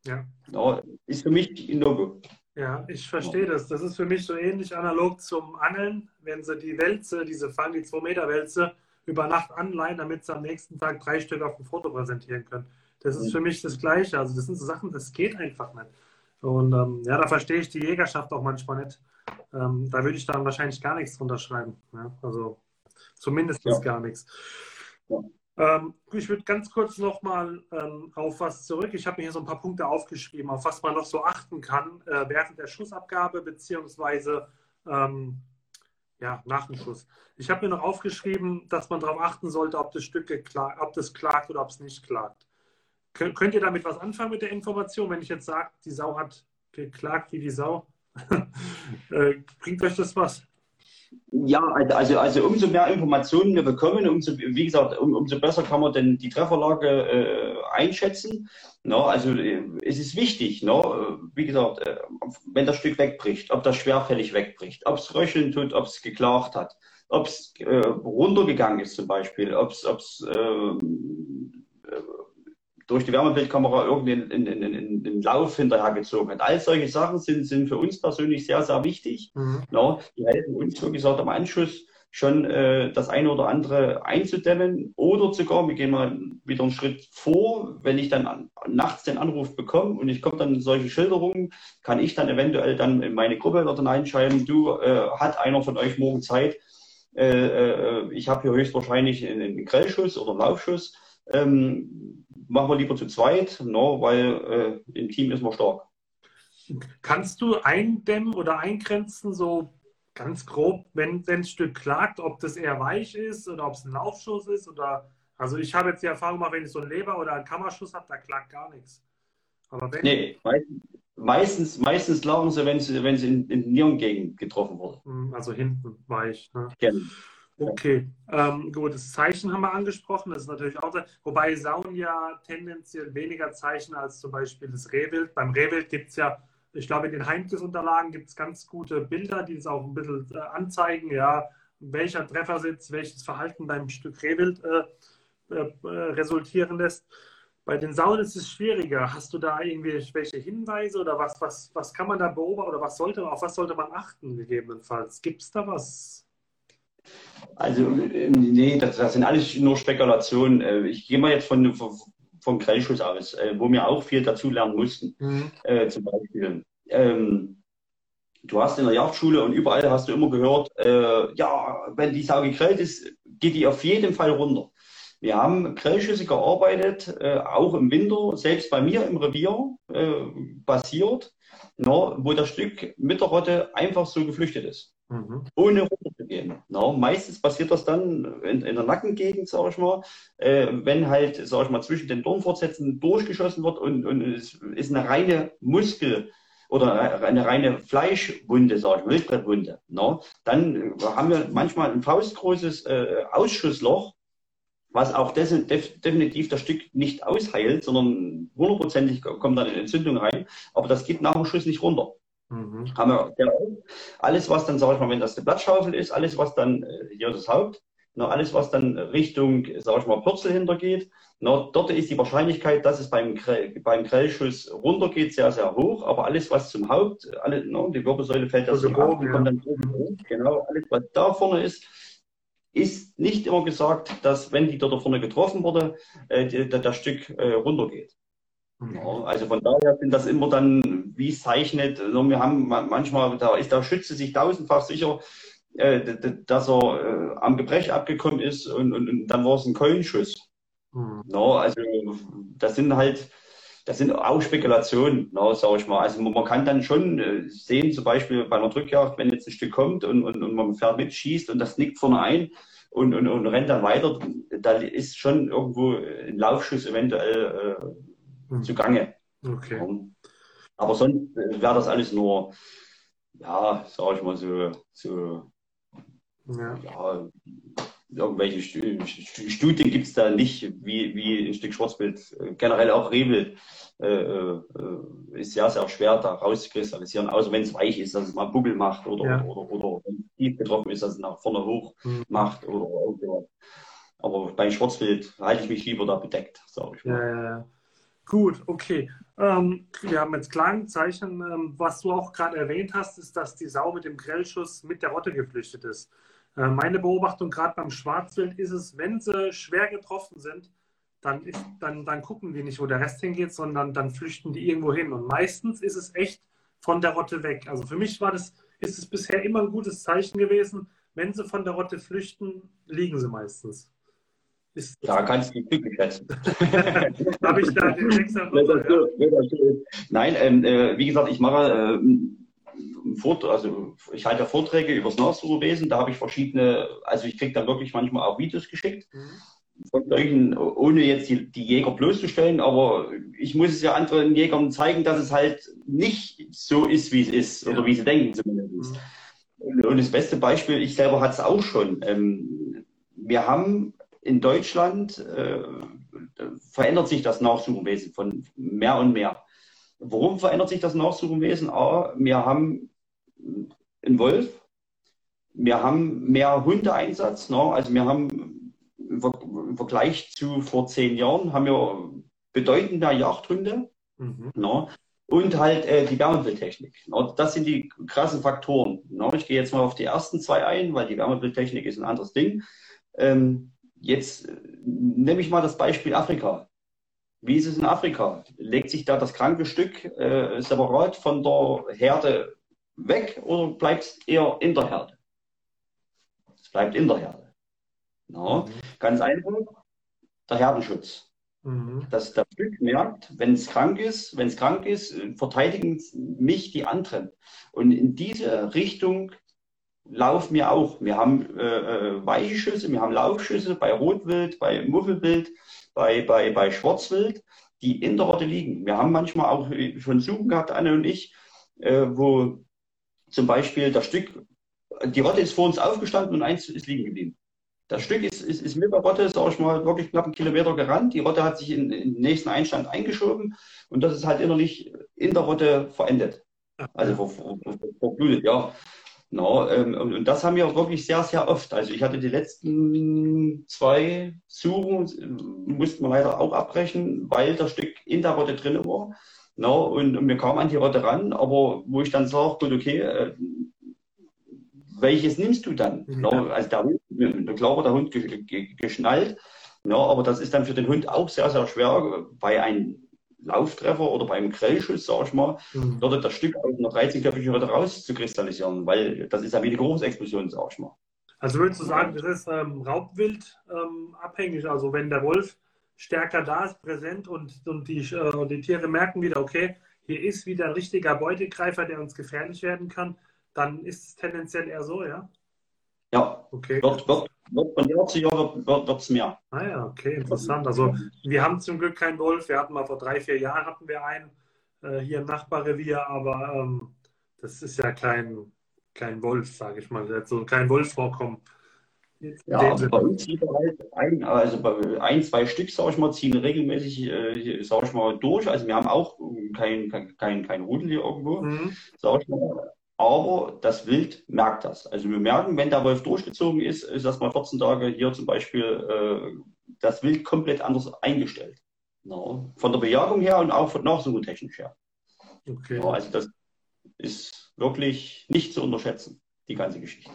Ja. ja. Ist für mich ein No-Go. Ja, ich verstehe das. Das ist für mich so ähnlich analog zum Angeln, wenn sie die Wälze, diese fangen die 2 Meter Wälze über Nacht anleihen, damit sie am nächsten Tag drei Stück auf dem Foto präsentieren können. Das ist für mich das Gleiche. Also das sind so Sachen, das geht einfach nicht. Und ähm, ja, da verstehe ich die Jägerschaft auch manchmal nicht. Ähm, da würde ich dann wahrscheinlich gar nichts drunter schreiben. Ja? Also zumindest ja. gar nichts. Ja. Ähm, ich würde ganz kurz nochmal ähm, auf was zurück. Ich habe mir hier so ein paar Punkte aufgeschrieben, auf was man noch so achten kann äh, während der Schussabgabe beziehungsweise ähm, ja, nach dem Schuss. Ich habe mir noch aufgeschrieben, dass man darauf achten sollte, ob das Stück geklagt, ob das klagt oder ob es nicht klagt. Kön könnt ihr damit was anfangen mit der Information, wenn ich jetzt sage, die Sau hat geklagt wie die Sau? äh, bringt euch das was? Ja, also, also umso mehr Informationen wir bekommen, umso, wie gesagt, um, umso besser kann man denn die Trefferlage äh, einschätzen. No, also äh, es ist wichtig, no, wie gesagt, äh, wenn das Stück wegbricht, ob das schwerfällig wegbricht, ob es röcheln tut, ob es geklagt hat, ob es äh, runtergegangen ist zum Beispiel, ob es durch die Wärmebildkamera irgendeinen in, in, in, in Lauf hinterhergezogen hat. All solche Sachen sind, sind für uns persönlich sehr, sehr wichtig. Mhm. Ja, die helfen uns, wie gesagt, am Anschluss schon äh, das eine oder andere einzudämmen oder sogar, wir gehen mal wieder einen Schritt vor, wenn ich dann an, nachts den Anruf bekomme und ich komme dann in solche Schilderungen, kann ich dann eventuell dann in meine Gruppe dort hineinschreiben, du, äh, hat einer von euch morgen Zeit, äh, äh, ich habe hier höchstwahrscheinlich einen, einen Grellschuss oder einen Laufschuss, ähm, machen wir lieber zu zweit, no, weil äh, im Team ist man stark. Kannst du eindämmen oder eingrenzen, so ganz grob, wenn, wenn ein Stück klagt, ob das eher weich ist oder ob es ein Laufschuss ist? Oder also ich habe jetzt die Erfahrung gemacht, wenn ich so einen Leber- oder einen Kammerschuss habe, da klagt gar nichts. Aber wenn nee, meistens, meistens klagen sie, wenn sie, wenn sie in, in Nierengegend getroffen wurde. Hm, also hinten weich. Ne? Genau. Okay, ähm, gut, das Zeichen haben wir angesprochen, das ist natürlich auch, wobei Sauen ja tendenziell weniger Zeichen als zum Beispiel das Rehwild. Beim Rehwild gibt es ja, ich glaube, in den Heimkes-Unterlagen gibt es ganz gute Bilder, die es auch ein bisschen äh, anzeigen, ja, welcher Treffersitz, welches Verhalten beim Stück Rehwild äh, äh, resultieren lässt. Bei den Sauen ist es schwieriger. Hast du da irgendwie welche Hinweise oder was, was, was kann man da beobachten oder was sollte, auf was sollte man achten gegebenenfalls? Gibt es da was? Also, nee, das, das sind alles nur Spekulationen. Äh, ich gehe mal jetzt von, vom Grellschuss aus, äh, wo wir auch viel dazu lernen mussten. Mhm. Äh, zum Beispiel. Ähm, du hast in der Jagdschule und überall hast du immer gehört, äh, ja, wenn die Sau gegrellt ist, geht die auf jeden Fall runter. Wir haben Grellschüsse gearbeitet, äh, auch im Winter, selbst bei mir im Revier äh, basiert, no, wo das Stück mit der Rotte einfach so geflüchtet ist. Mhm. Ohne runterzugehen. No, meistens passiert das dann in, in der Nackengegend, sage ich mal, äh, wenn halt, sage ich mal, zwischen den Dornfortsätzen durchgeschossen wird und, und es ist eine reine Muskel- oder eine reine Fleischwunde, sage ich, Wildbrettwunde. No, dann haben wir manchmal ein faustgroßes äh, Ausschussloch, was auch def definitiv das Stück nicht ausheilt, sondern hundertprozentig kommt dann eine Entzündung rein, aber das geht nach dem Schuss nicht runter. Mhm. Haben wir ja alles, was dann, sage ich mal, wenn das eine Blattschaufel ist, alles, was dann äh, hier das Haupt, na, alles, was dann Richtung, sage ich mal, Pürzel hintergeht, na, dort ist die Wahrscheinlichkeit, dass es beim, beim Grellschuss runtergeht, sehr, sehr hoch. Aber alles, was zum Haupt, alle, na, die Wirbelsäule fällt also ab, die kommt dann oben hoch. Genau, alles, was da vorne ist, ist nicht immer gesagt, dass wenn die dort vorne getroffen wurde, äh, das Stück äh, runtergeht. Ja, also von daher sind das immer dann, wie es zeichnet. Also wir haben manchmal, da ist der Schütze sich tausendfach sicher, äh, dass er äh, am Gebrech abgekommen ist und, und, und dann war es ein Keulenschuss. Mhm. Ja, also das sind halt, das sind auch Spekulationen, no, sag ich mal. Also man kann dann schon äh, sehen, zum Beispiel bei einer Drückjagd, wenn jetzt ein Stück kommt und, und, und man fährt mit, schießt und das nickt vorne ein und, und, und rennt dann weiter, da ist schon irgendwo ein Laufschuss eventuell äh, mhm. zugange. Okay. Aber sonst wäre das alles nur, ja, sag ich mal so, so ja. ja irgendwelche Studien gibt es da nicht, wie, wie ein Stück Schwarzbild, generell auch Rebel, äh, äh, ist sehr, sehr schwer da rauszukristallisieren, außer wenn es weich ist, dass es mal Buckel macht oder, ja. oder, oder wenn es tief getroffen ist, dass es nach vorne hoch mhm. macht oder irgendwas. Aber bei Schwarzbild halte ich mich lieber da bedeckt, sage ich mal. Ja, ja, Gut, okay. Ähm, wir haben jetzt Klangzeichen. Ähm, was du auch gerade erwähnt hast, ist, dass die Sau mit dem Grellschuss mit der Rotte geflüchtet ist. Äh, meine Beobachtung gerade beim Schwarzwild ist es, wenn sie schwer getroffen sind, dann, ist, dann, dann gucken die nicht, wo der Rest hingeht, sondern dann flüchten die irgendwo hin. Und meistens ist es echt von der Rotte weg. Also für mich war das, ist es bisher immer ein gutes Zeichen gewesen. Wenn sie von der Rotte flüchten, liegen sie meistens. Ist da kannst du die glücklich schätzen. Habe ich da den Text Nein, ähm, äh, wie gesagt, ich mache äh, Vort also ich halte Vorträge über das Nachsucherwesen. Da habe ich verschiedene, also ich kriege dann wirklich manchmal auch Videos geschickt. Mhm von solchen, ohne jetzt die, die Jäger bloßzustellen, aber ich muss es ja anderen Jägern zeigen, dass es halt nicht so ist, wie es ist, ja. oder wie sie denken zumindest. Mhm. Und das beste Beispiel, ich selber hatte es auch schon. Ähm, wir haben in Deutschland, äh, verändert sich das Nachsuchenwesen von mehr und mehr. Warum verändert sich das Nachsuchenwesen? A, wir haben einen Wolf, wir haben mehr Hundeeinsatz, ne? also wir haben im Vergleich zu vor zehn Jahren haben wir bedeutend mehr Jagdhunde. Mhm. No, und halt äh, die Wärmebildtechnik. No, das sind die krassen Faktoren. No, ich gehe jetzt mal auf die ersten zwei ein, weil die Wärmebildtechnik ist ein anderes Ding. Ähm, jetzt nehme ich mal das Beispiel Afrika. Wie ist es in Afrika? Legt sich da das kranke Stück äh, separat von der Herde weg oder bleibt es eher in der Herde? Es bleibt in der Herde. No. Mhm. Ganz einfach, der Herdenschutz. Mhm. Dass das Stück merkt, wenn es krank ist, wenn es krank ist, verteidigen mich die anderen. Und in diese Richtung laufen wir auch. Wir haben äh, äh, weiche Schüsse, wir haben Laufschüsse bei Rotwild, bei Muffelwild, bei, bei, bei Schwarzwild, die in der Rotte liegen. Wir haben manchmal auch schon Suchen gehabt, Anne und ich, äh, wo zum Beispiel das Stück, die Rotte ist vor uns aufgestanden und eins ist liegen geblieben. Das Stück ist, ist, ist mit der Rotte, sag ich mal, wirklich knapp einen Kilometer gerannt. Die Rotte hat sich in, in den nächsten Einstand eingeschoben und das ist halt innerlich in der Rotte verendet. Also verblutet, ja. No, ähm, und, und, das haben wir wirklich sehr, sehr oft. Also ich hatte die letzten zwei Suchen, mussten wir leider auch abbrechen, weil das Stück in der Rotte drin war. No, und, und wir kamen an die Rotte ran, aber wo ich dann sage, gut, okay, äh, welches nimmst du dann? Mhm. Ja. Also der Hund, klar wird der Hund geschnallt, ja, aber das ist dann für den Hund auch sehr, sehr schwer, bei einem Lauftreffer oder beim Grellschuss, sag ich mal, mhm. dort das Stück aus einer 13-köpfigen Rotte rauszukristallisieren, weil das ist ja wie eine Großexplosion, sag ich mal. Also würdest du sagen, das ist ähm, Raubwild ähm, abhängig, also wenn der Wolf stärker da ist, präsent und, und die, äh, die Tiere merken wieder, okay, hier ist wieder ein richtiger Beutegreifer, der uns gefährlich werden kann, dann ist es tendenziell eher so, ja? Ja, okay. Wird, wird, wird von Jahr zu Jahr wird es mehr. Ah ja, okay, interessant. Also wir haben zum Glück keinen Wolf. Wir hatten mal vor drei, vier Jahren hatten wir einen äh, hier im Nachbarrevier, aber ähm, das ist ja kein, kein Wolf, sage ich mal. Also kein Wolf vorkommen. Ja, also bei uns halt ein, also bei ein, zwei Stück, sag ich mal, ziehen regelmäßig, äh, sag ich mal, durch. Also wir haben auch kein, kein, kein, kein Rudel hier irgendwo, mhm. sag ich mal aber das Wild merkt das. Also wir merken, wenn der Wolf durchgezogen ist, ist das mal 14 Tage hier zum Beispiel äh, das Wild komplett anders eingestellt. No. Von der Bejagung her und auch von nachsuchetechnisch her. Okay. No, also das ist wirklich nicht zu unterschätzen, die ganze Geschichte.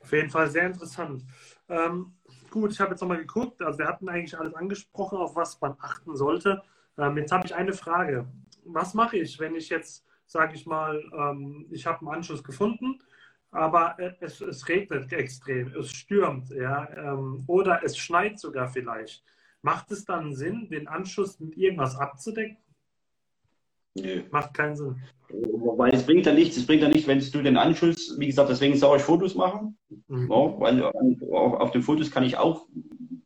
Auf jeden Fall sehr interessant. Ähm, gut, ich habe jetzt nochmal geguckt. Also wir hatten eigentlich alles angesprochen, auf was man achten sollte. Ähm, jetzt habe ich eine Frage. Was mache ich, wenn ich jetzt sage ich mal, ähm, ich habe einen Anschluss gefunden, aber es, es, regnet extrem, es stürmt, ja, ähm, oder es schneit sogar vielleicht. Macht es dann Sinn, den Anschluss mit irgendwas abzudecken? Nö. Macht keinen Sinn. Weil es bringt ja nichts, es bringt ja nicht, wenn du den Anschluss, wie gesagt, deswegen soll ich Fotos machen, mhm. ja, weil auf den Fotos kann ich auch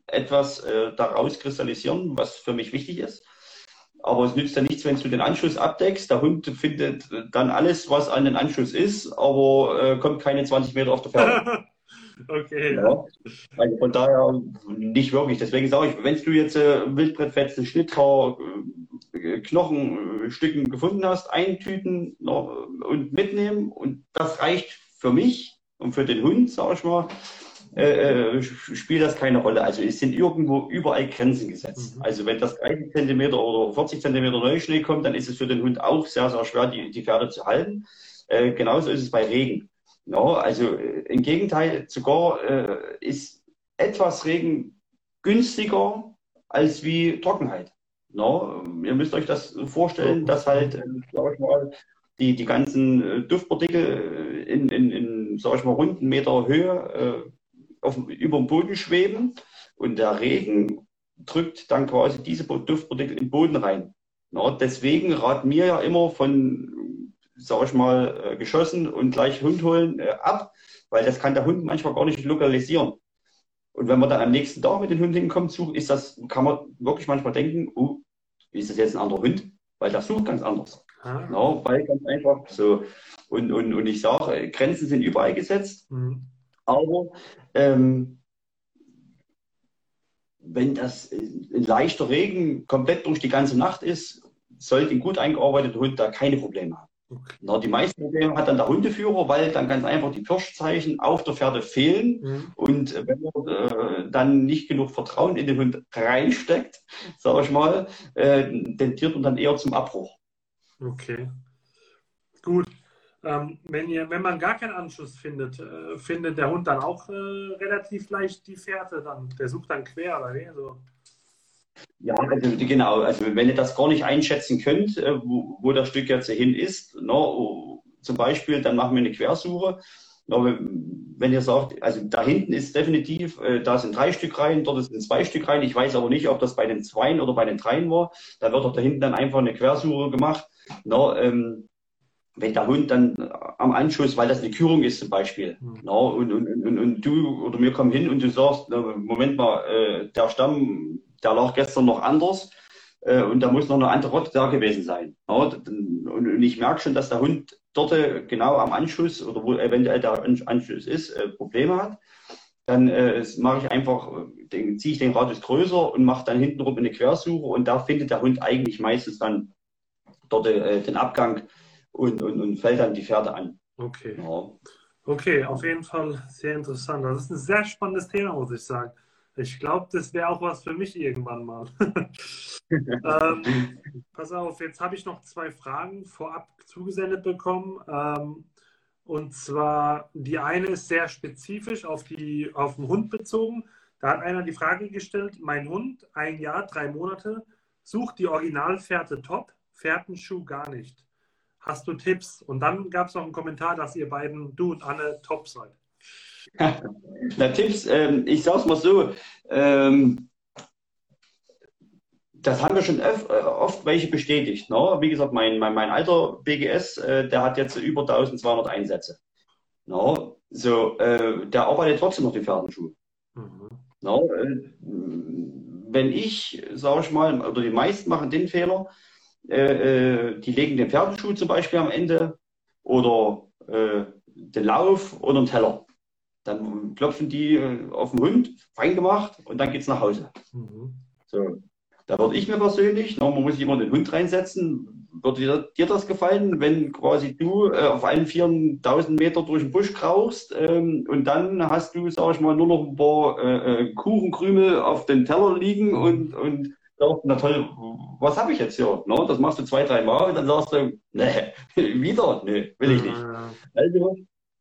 etwas äh, daraus kristallisieren, was für mich wichtig ist. Aber es nützt ja nichts, wenn du den Anschluss abdeckst. Der Hund findet dann alles, was an den Anschluss ist, aber äh, kommt keine 20 Meter auf der Ferne. okay. Ja. Also von daher nicht wirklich. Deswegen sage ich, wenn du jetzt äh, Wildbrettfetzen, Schnitthaar, äh, Knochenstücken gefunden hast, eintüten noch, und mitnehmen und das reicht für mich und für den Hund, sag ich mal, äh, äh spielt das keine Rolle. Also es sind irgendwo überall Grenzen gesetzt. Mhm. Also wenn das 30 Zentimeter oder 40 Zentimeter Neuschnee kommt, dann ist es für den Hund auch sehr, sehr schwer, die, die Pferde zu halten. Äh, genauso ist es bei Regen. No, also äh, im Gegenteil, sogar äh, ist etwas Regen günstiger als wie Trockenheit. No, ihr müsst euch das vorstellen, dass halt, äh, sag ich mal, die, die ganzen äh, Duftpartikel in, in, in, sag ich mal, runden Meter Höhe auf, über dem Boden schweben und der Regen drückt dann quasi diese Duftpartikel im Boden rein. Na, deswegen raten wir ja immer von, sag ich mal, äh, geschossen und gleich Hund holen äh, ab, weil das kann der Hund manchmal gar nicht lokalisieren. Und wenn man dann am nächsten Tag mit dem Hund hinkommt, ist das, kann man wirklich manchmal denken, oh, ist das jetzt ein anderer Hund? Weil der sucht ganz anders. Ah. Ja, weil ganz einfach so. Und, und, und ich sage, Grenzen sind überall gesetzt. Mhm. Aber ähm, wenn das ein leichter Regen komplett durch die ganze Nacht ist, sollte ein gut eingearbeiteter Hund da keine Probleme haben. Okay. Na, die meisten Probleme hat dann der Hundeführer, weil dann ganz einfach die Pirschzeichen auf der Pferde fehlen. Mhm. Und wenn man äh, dann nicht genug Vertrauen in den Hund reinsteckt, sage ich mal, äh, tendiert man dann eher zum Abbruch. Okay. Gut. Ähm, wenn, ihr, wenn man gar keinen Anschluss findet, äh, findet der Hund dann auch äh, relativ leicht die Fährte dann. Der sucht dann quer, oder wie? So. Ja, also, genau. Also wenn ihr das gar nicht einschätzen könnt, äh, wo, wo das Stück jetzt hin ist, no, zum Beispiel, dann machen wir eine Quersuche. No, wenn ihr sagt, also da hinten ist definitiv, äh, da sind drei Stück rein, dort sind zwei Stück rein. Ich weiß aber nicht, ob das bei den Zweien oder bei den Dreien war. Da wird doch da hinten dann einfach eine Quersuche gemacht. No, ähm, wenn der Hund dann am Anschluss, weil das eine Kürung ist zum Beispiel, mhm. na, und, und, und, und du oder wir kommen hin und du sagst, na, Moment mal, äh, der Stamm, der lag gestern noch anders äh, und da muss noch eine andere Rotte da gewesen sein. Na, und, und, ich merke schon, dass der Hund dort äh, genau am Anschluss oder wo eventuell der Anschluss ist, äh, Probleme hat. Dann äh, mache ich einfach, ziehe ich den Radius größer und mache dann hintenrum eine Quersuche und da findet der Hund eigentlich meistens dann dort äh, den Abgang und, und, und fällt dann die Pferde an. Okay. Ja. Okay, auf jeden Fall sehr interessant. Das ist ein sehr spannendes Thema, muss ich sagen. Ich glaube, das wäre auch was für mich irgendwann mal. ähm, pass auf, jetzt habe ich noch zwei Fragen vorab zugesendet bekommen. Ähm, und zwar, die eine ist sehr spezifisch auf, die, auf den Hund bezogen. Da hat einer die Frage gestellt, mein Hund, ein Jahr, drei Monate, sucht die Originalfährte top, Fährtenschuh gar nicht. Hast du Tipps? Und dann gab es noch einen Kommentar, dass ihr beiden, du und Anne, top seid. Na, Tipps, ähm, ich sag's mal so, ähm, das haben wir schon öf, äh, oft welche bestätigt. Ne? Wie gesagt, mein, mein, mein alter BGS, äh, der hat jetzt über 1200 Einsätze. Ne? So, äh, der arbeitet trotzdem noch die Pferdenschuhe. Mhm. Ne? Äh, wenn ich, sage ich mal, oder die meisten machen den Fehler, die legen den Pferdeschuh zum Beispiel am Ende oder äh, den Lauf oder einen Teller. Dann klopfen die äh, auf den Hund, fein gemacht und dann geht es nach Hause. Mhm. So. Da würde ich mir persönlich, no, man muss sich immer den Hund reinsetzen, würde dir, das gefallen, wenn quasi du äh, auf allen 4000 Meter durch den Busch krauchst ähm, und dann hast du, sag ich mal, nur noch ein paar äh, äh Kuchenkrümel auf den Teller liegen und, und sagst, na toll, was habe ich jetzt hier? No, das machst du zwei, drei Mal und dann sagst du, ne, wieder, ne, will ich nicht. Also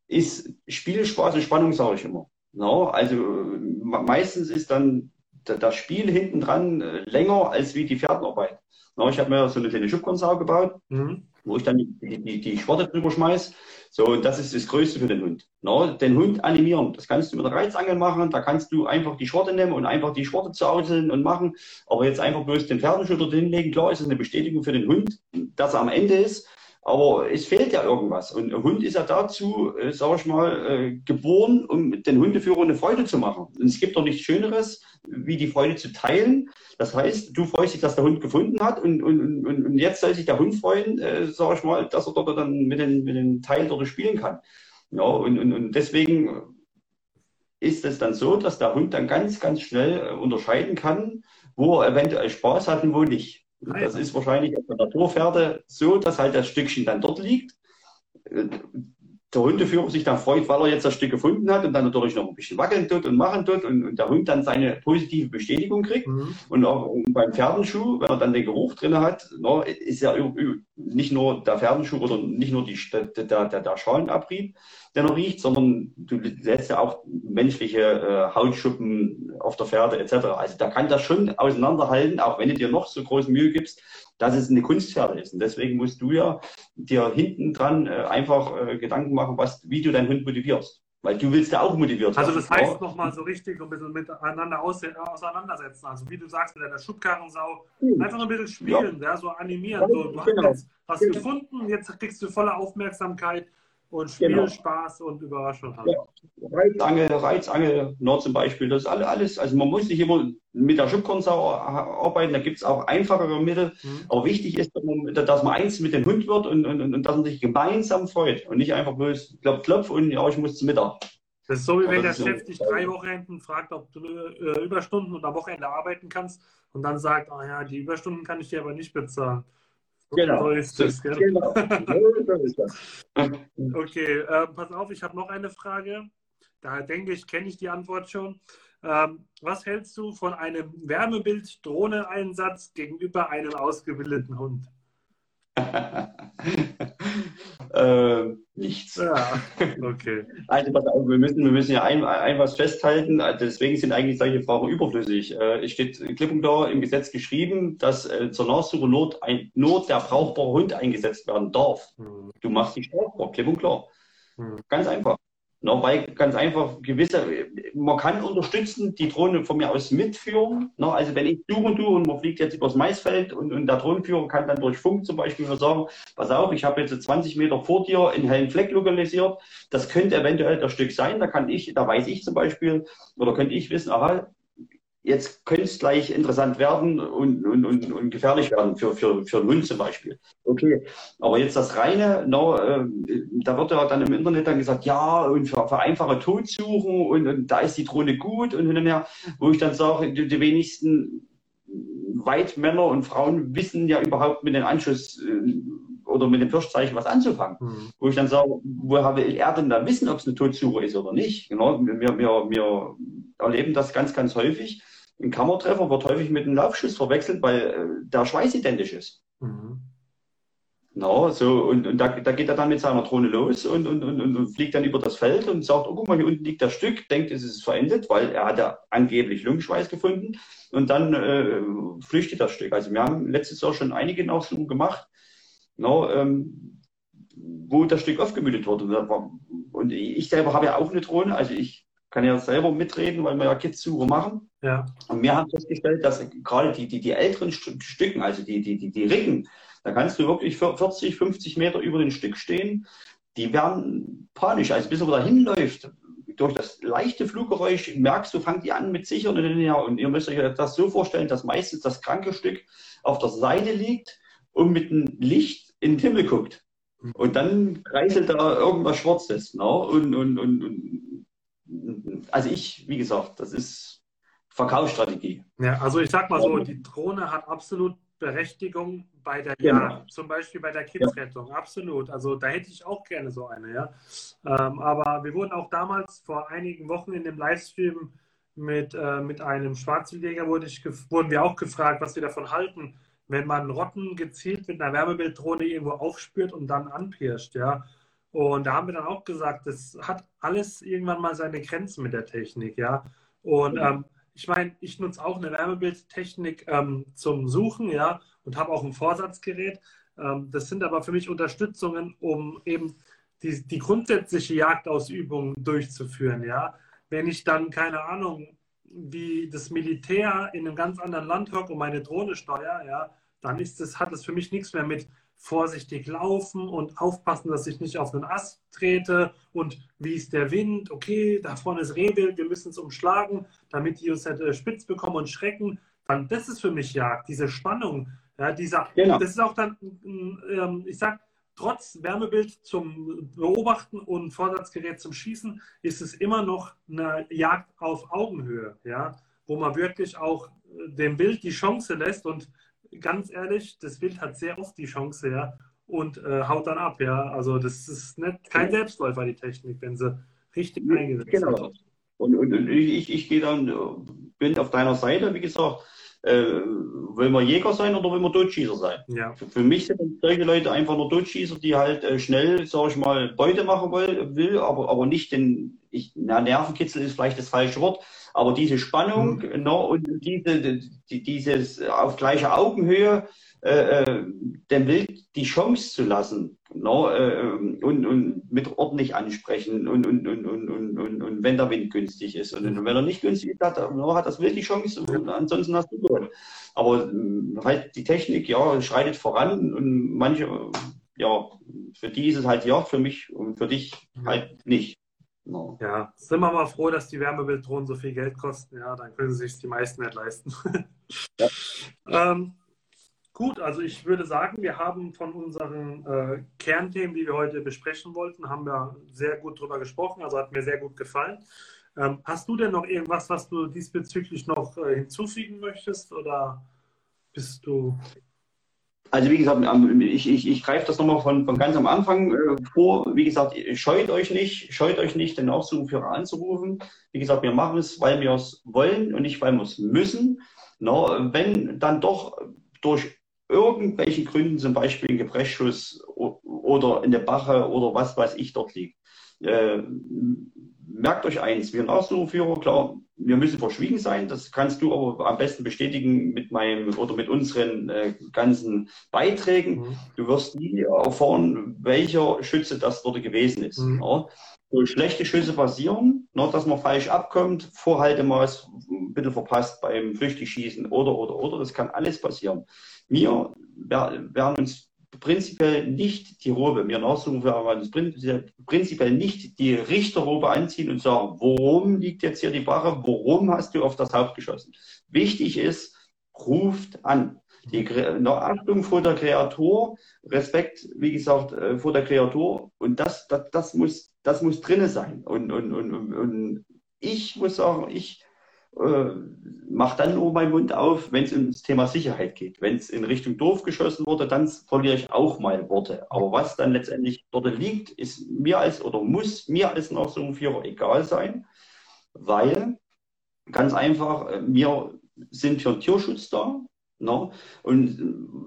ist Spielspaß und Spannung, sage ich immer. No, also meistens ist dann das Spiel hinten dran äh, länger als wie die Pferdenarbeit. No, ich habe mir so eine kleine Schubkonsau gebaut. Mhm wo ich dann die, die, die Schwarte drüber schmeiß. So, und das ist das Größte für den Hund. No, den Hund animieren. Das kannst du mit der Reizangel machen. Da kannst du einfach die Schwarte nehmen und einfach die Schwarte zauseln und machen. Aber jetzt einfach bloß den Pferdenschütter hinlegen. Klar ist es eine Bestätigung für den Hund, dass er am Ende ist. Aber es fehlt ja irgendwas. Und ein Hund ist ja dazu, äh, sage ich mal, äh, geboren, um den Hundeführer eine Freude zu machen. Und es gibt doch nichts Schöneres, wie die Freude zu teilen. Das heißt, du freust dich, dass der Hund gefunden hat und, und, und, jetzt soll sich der Hund freuen, äh, sage ich mal, dass er dort dann mit den, mit den Teilen dort spielen kann. Ja, und, und, und deswegen ist es dann so, dass der Hund dann ganz, ganz schnell äh, unterscheiden kann, wo er eventuell Spaß hat und wo nicht. Das ist wahrscheinlich auf der Naturpferde so, dass halt das Stückchen dann dort liegt. Der Hundeführer sich dann freut, weil er jetzt das Stück gefunden hat und dann natürlich noch ein bisschen wackeln tut und machen tut und, und der Hund dann seine positive Bestätigung kriegt. Mhm. Und auch beim Pferdenschuh, wenn er dann den Geruch drin hat, no, ist ja nicht nur der Pferdenschuh oder nicht nur die, der, der, der Schalenabrieb, der noch riecht, sondern du lässt ja auch menschliche äh, Hautschuppen auf der Pferde etc. Also da kann das schon auseinanderhalten, auch wenn du dir noch so große Mühe gibst, dass es eine Kunstpferde ist. Und deswegen musst du ja dir hinten dran äh, einfach äh, Gedanken machen, was, wie du deinen Hund motivierst. Weil du willst ja auch motiviert Also das heißt ja. nochmal so richtig ein bisschen miteinander auseinandersetzen. Also wie du sagst, mit deiner Schubkarrensau, mhm. einfach ein bisschen spielen, ja. ja so animieren. So, du genau. hast was genau. gefunden, jetzt kriegst du volle Aufmerksamkeit und Spielspaß genau. und Überraschung haben. Ja. Reizangel, Reizangel, Nord zum Beispiel, das ist alles. Also man muss nicht immer mit der Schubkornsau arbeiten, da gibt es auch einfachere Mittel. Mhm. Aber wichtig ist, dass man eins mit dem Hund wird und, und, und dass man sich gemeinsam freut und nicht einfach bloß klopf, klopf und ja, ich muss zum Mittag. Das ist so, wie wenn der Chef dich drei Wochenenden fragt, ob du äh, Überstunden und am Wochenende arbeiten kannst und dann sagt, ah ja, die Überstunden kann ich dir aber nicht bezahlen. Genau. So ist das, gell? genau. so ist das. Okay, äh, pass auf, ich habe noch eine Frage. Da denke ich, kenne ich die Antwort schon. Ähm, was hältst du von einem Wärmebild-Drohne-Einsatz gegenüber einem ausgebildeten Hund? Äh, nichts. Ja, okay. Also pass auf, wir müssen, wir müssen ja ein, ein was festhalten. Deswegen sind eigentlich solche Fragen überflüssig. Äh, es steht klipp und klar im Gesetz geschrieben, dass äh, zur Nachsuche nur, ein, nur der brauchbare Hund eingesetzt werden darf. Hm. Du machst die strafbar, klipp und klar. Hm. Ganz einfach. No, weil ganz einfach gewisse, man kann unterstützen, die Drohne von mir aus mitführen. No, also wenn ich suche und tue und man fliegt jetzt übers Maisfeld und, und der Drohnenführer kann dann durch Funk zum Beispiel sagen, pass auf, ich habe jetzt 20 Meter vor dir einen hellen Fleck lokalisiert. Das könnte eventuell das Stück sein. Da kann ich, da weiß ich zum Beispiel, oder könnte ich wissen, aha, jetzt könnte es gleich interessant werden und, und, und, und gefährlich werden für, für, für einen Hund zum Beispiel. Okay, aber jetzt das reine, no, äh, da wird ja dann im Internet dann gesagt, ja, und für, für einfache Todsuchen und, und da ist die Drohne gut und hin und her, wo ich dann sage, die, die wenigsten Weitmänner und Frauen wissen ja überhaupt mit dem Anschuss äh, oder mit dem Fischzeichen was anzufangen. Mhm. Wo ich dann sage, woher will er denn da wissen, ob es eine Todsuche ist oder nicht? Genau, wir, wir, wir erleben das ganz, ganz häufig, ein Kammertreffer wird häufig mit einem Laufschuss verwechselt, weil äh, der Schweiß identisch ist. Mhm. No, so, und, und da, da, geht er dann mit seiner Drohne los und, und, und, und, fliegt dann über das Feld und sagt, oh, guck mal, hier unten liegt das Stück, denkt, es ist verendet, weil er hat ja angeblich Lungenschweiß gefunden und dann äh, flüchtet das Stück. Also wir haben letztes Jahr schon einige Nachsuchen gemacht, no, ähm, wo das Stück aufgemütet wurde. Und ich selber habe ja auch eine Drohne, also ich kann ja selber mitreden, weil wir ja Kids-Suche machen. Ja. Und wir haben festgestellt, dass gerade die, die, die älteren Stücken, also die, die, die, die Ricken, da kannst du wirklich 40, 50 Meter über den Stück stehen. Die werden panisch, also bis er da hinläuft, durch das leichte Fluggeräusch merkst du, fangt die an mit sichern und ihr müsst euch das so vorstellen, dass meistens das kranke Stück auf der Seite liegt und mit dem Licht in den Himmel guckt. Und dann kreiselt da irgendwas Schwarzes. Ne? Und, und, und, und also ich, wie gesagt, das ist Verkaufsstrategie. Ja, also ich sag mal so, die Drohne hat absolut Berechtigung bei der genau. Jagd, zum Beispiel bei der Kidsrettung, ja. absolut. Also da hätte ich auch gerne so eine, ja. Ähm, aber wir wurden auch damals vor einigen Wochen in dem Livestream mit, äh, mit einem Schwarzwildjäger wurde ich, wurden wir auch gefragt, was wir davon halten, wenn man Rotten gezielt mit einer Wärmebilddrohne irgendwo aufspürt und dann anpirscht, ja. Und da haben wir dann auch gesagt, das hat alles irgendwann mal seine Grenzen mit der Technik, ja. Und ähm, ich meine, ich nutze auch eine Wärmebildtechnik ähm, zum Suchen, ja, und habe auch ein Vorsatzgerät. Ähm, das sind aber für mich Unterstützungen, um eben die, die grundsätzliche Jagdausübung durchzuführen, ja. Wenn ich dann, keine Ahnung, wie das Militär in einem ganz anderen Land hockt und meine Drohne steuere, ja, dann ist das, hat das für mich nichts mehr mit vorsichtig laufen und aufpassen, dass ich nicht auf einen Ast trete und wie ist der Wind, okay, da vorne ist Rehwild, wir müssen es umschlagen, damit die uns nicht spitz bekommen und schrecken. Dann, das ist für mich Jagd, diese Spannung, ja, dieser, genau. das ist auch dann, ähm, ich sag, trotz Wärmebild zum Beobachten und Vorsatzgerät zum Schießen ist es immer noch eine Jagd auf Augenhöhe, ja, wo man wirklich auch äh, dem Bild die Chance lässt und ganz ehrlich, das Bild hat sehr oft die Chance, ja, und äh, haut dann ab, ja. Also das ist nicht, kein Selbstläufer, die Technik, wenn sie richtig ja, eingesetzt genau. wird. Und, und, und ich, ich gehe dann, bin auf deiner Seite, wie gesagt, äh, will man Jäger sein oder will man Totschießer sein? Ja. Für, für mich sind solche Leute einfach nur Totschießer, die halt äh, schnell, sag ich mal, Beute machen will, will aber, aber nicht den, ich, na, Nervenkitzel ist vielleicht das falsche Wort, aber diese Spannung mhm. no, und diese, die, dieses auf gleicher Augenhöhe äh, äh, dem Wild die Chance zu lassen no, äh, und, und mit ordentlich ansprechen und, und, und, und, und, und, und wenn der Wind günstig ist. Und, und wenn er nicht günstig ist, hat, no, hat das Wild die Chance und ansonsten hast du gewonnen. Aber äh, halt die Technik, ja, schreitet voran und manche, ja, für die ist es halt ja, für mich und für dich mhm. halt nicht. No. Ja, sind wir mal froh, dass die Wärmebildrohnen so viel Geld kosten. Ja, dann können sie sich die meisten nicht leisten. ja. ähm, gut, also ich würde sagen, wir haben von unseren äh, Kernthemen, die wir heute besprechen wollten, haben wir sehr gut drüber gesprochen. Also hat mir sehr gut gefallen. Ähm, hast du denn noch irgendwas, was du diesbezüglich noch äh, hinzufügen möchtest oder bist du also wie gesagt, ich, ich, ich greife das nochmal von, von ganz am Anfang äh, vor. Wie gesagt, scheut euch nicht, scheut euch nicht, den Aufsuchführer anzurufen. Wie gesagt, wir machen es, weil wir es wollen und nicht, weil wir es müssen. No, wenn dann doch durch irgendwelche Gründen, zum Beispiel ein Gebrechschuss oder eine Bache oder was weiß ich dort liegt, äh, merkt euch eins, wir Nachsuchführer, klar, wir müssen verschwiegen sein. Das kannst du aber am besten bestätigen mit meinem oder mit unseren äh, ganzen Beiträgen. Mhm. Du wirst nie erfahren, welcher Schütze das dort gewesen ist. Mhm. Ja. So schlechte Schüsse passieren, ne, dass man falsch abkommt, Vorhaltemaß ein bisschen verpasst beim Flüchtigschießen oder, oder, oder. Das kann alles passieren. Wir werden uns prinzipiell nicht die Robe, mir nachsuchen wir aber prinzipiell nicht die Richterrobe anziehen und sagen, worum liegt jetzt hier die Barre, worum hast du auf das Haupt geschossen? Wichtig ist, ruft an. Die Achtung vor der Kreatur, Respekt, wie gesagt, äh, vor der Kreatur und das, das, das muss, das muss drinne sein. Und, und, und, und ich muss sagen, ich äh, mache dann nur meinen Mund auf, wenn es ums Thema Sicherheit geht. Wenn es in Richtung Dorf geschossen wurde, dann verliere ich auch mal Worte. Aber was dann letztendlich dort liegt, ist mir als oder muss mir als Nachsuchenführer egal sein, weil ganz einfach, äh, wir sind für den Tierschutz da. Ne? Und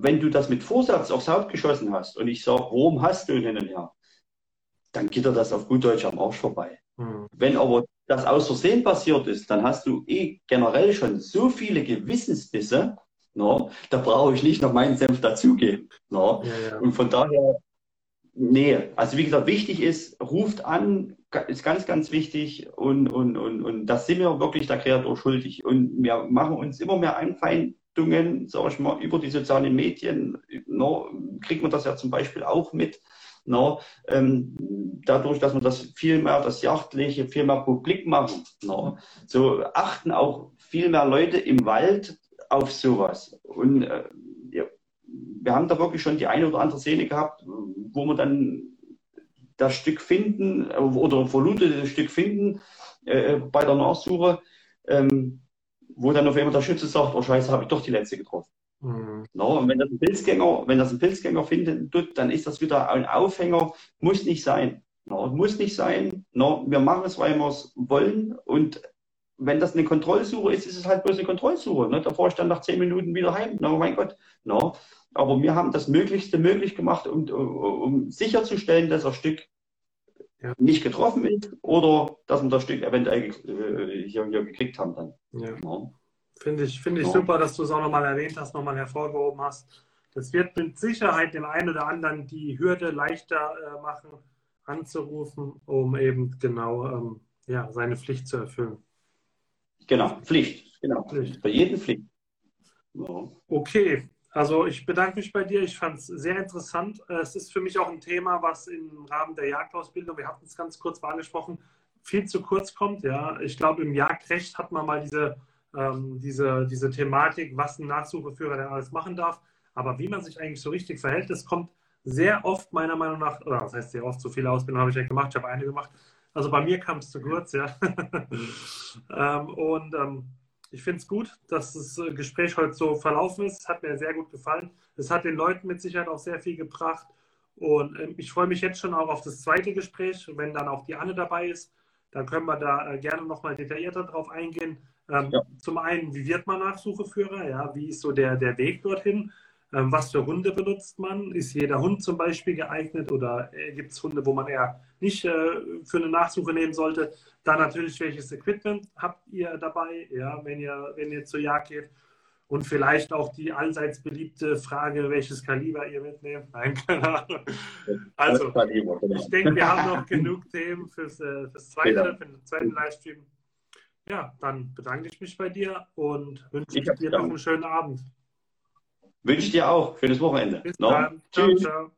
wenn du das mit Vorsatz aufs Haupt geschossen hast und ich sage, warum hast du hin und her, dann geht er das auf gut Deutsch am Arsch vorbei. Mhm. Wenn aber das aus Versehen passiert ist, dann hast du eh generell schon so viele Gewissensbisse, no, da brauche ich nicht noch meinen Senf dazugeben. No. Ja, ja. Und von daher, nee, also wie gesagt, wichtig ist, ruft an, ist ganz, ganz wichtig und, und, und, und das sind wir wirklich der Kreator schuldig. Und wir machen uns immer mehr Einfeindungen, sag ich mal, über die sozialen Medien, no, kriegt man das ja zum Beispiel auch mit No, ähm, dadurch, dass man das viel mehr, das Jachtliche, viel mehr publik machen. No, so achten auch viel mehr Leute im Wald auf sowas. Und äh, ja, wir haben da wirklich schon die eine oder andere Szene gehabt, wo wir dann das Stück finden äh, oder verlutetes Stück finden äh, bei der Nachsuche, ähm, wo dann auf einmal der Schütze sagt, oh Scheiße, habe ich doch die letzte getroffen. Mhm. No, und wenn das ein Pilzgänger, wenn das ein Pilzgänger findet, tut, dann ist das wieder ein Aufhänger, muss nicht sein. No, muss nicht sein. No, wir machen es, weil wir es wollen. Und wenn das eine Kontrollsuche ist, ist es halt bloß eine Kontrollsuche. Ne? Da fahre ich dann nach zehn Minuten wieder heim. No, mein Gott. No. Aber wir haben das Möglichste möglich gemacht, um, um sicherzustellen, dass das Stück ja. nicht getroffen ist oder dass wir das Stück eventuell äh, hier, hier gekriegt haben dann. Ja. No. Finde ich, finde ich ja. super, dass du es auch nochmal erwähnt hast, nochmal hervorgehoben hast. Das wird mit Sicherheit dem einen oder anderen die Hürde leichter äh, machen, anzurufen, um eben genau ähm, ja, seine Pflicht zu erfüllen. Genau, Pflicht. Genau. Pflicht. Bei jedem Pflicht. Ja. Okay, Also ich bedanke mich bei dir. Ich fand es sehr interessant. Es ist für mich auch ein Thema, was im Rahmen der Jagdausbildung, wir hatten es ganz kurz mal angesprochen, viel zu kurz kommt. Ja, ich glaube, im Jagdrecht hat man mal diese, ähm, diese, diese Thematik, was ein Nachsucheführer denn alles machen darf. Aber wie man sich eigentlich so richtig verhält, das kommt sehr oft meiner Meinung nach, oder das heißt sehr oft, so viele Ausbildungen habe ich ja gemacht, ich habe eine gemacht. Also bei mir kam es zu kurz, ja. ähm, und ähm, ich finde es gut, dass das äh, Gespräch heute so verlaufen ist. Es hat mir sehr gut gefallen. Es hat den Leuten mit Sicherheit auch sehr viel gebracht. Und ähm, ich freue mich jetzt schon auch auf das zweite Gespräch, wenn dann auch die Anne dabei ist. Dann können wir da äh, gerne nochmal detaillierter drauf eingehen. Ähm, ja. Zum einen, wie wird man Nachsucheführer? Ja, wie ist so der, der Weg dorthin? Ähm, was für Hunde benutzt man? Ist jeder Hund zum Beispiel geeignet oder äh, gibt es Hunde, wo man eher nicht äh, für eine Nachsuche nehmen sollte? Dann natürlich, welches Equipment habt ihr dabei, ja, wenn ihr, wenn ihr zur Jagd geht? Und vielleicht auch die allseits beliebte Frage, welches Kaliber ihr mitnehmt. Nein, keine Ahnung. Also, genau. ich denke, wir haben noch genug Themen fürs, äh, fürs zweite, genau. für den zweiten Livestream. Ja, dann bedanke ich mich bei dir und wünsche dir noch einen schönen Abend. Wünsche ich dir auch. Schönes Wochenende. Bis no? dann. Ciao, ciao.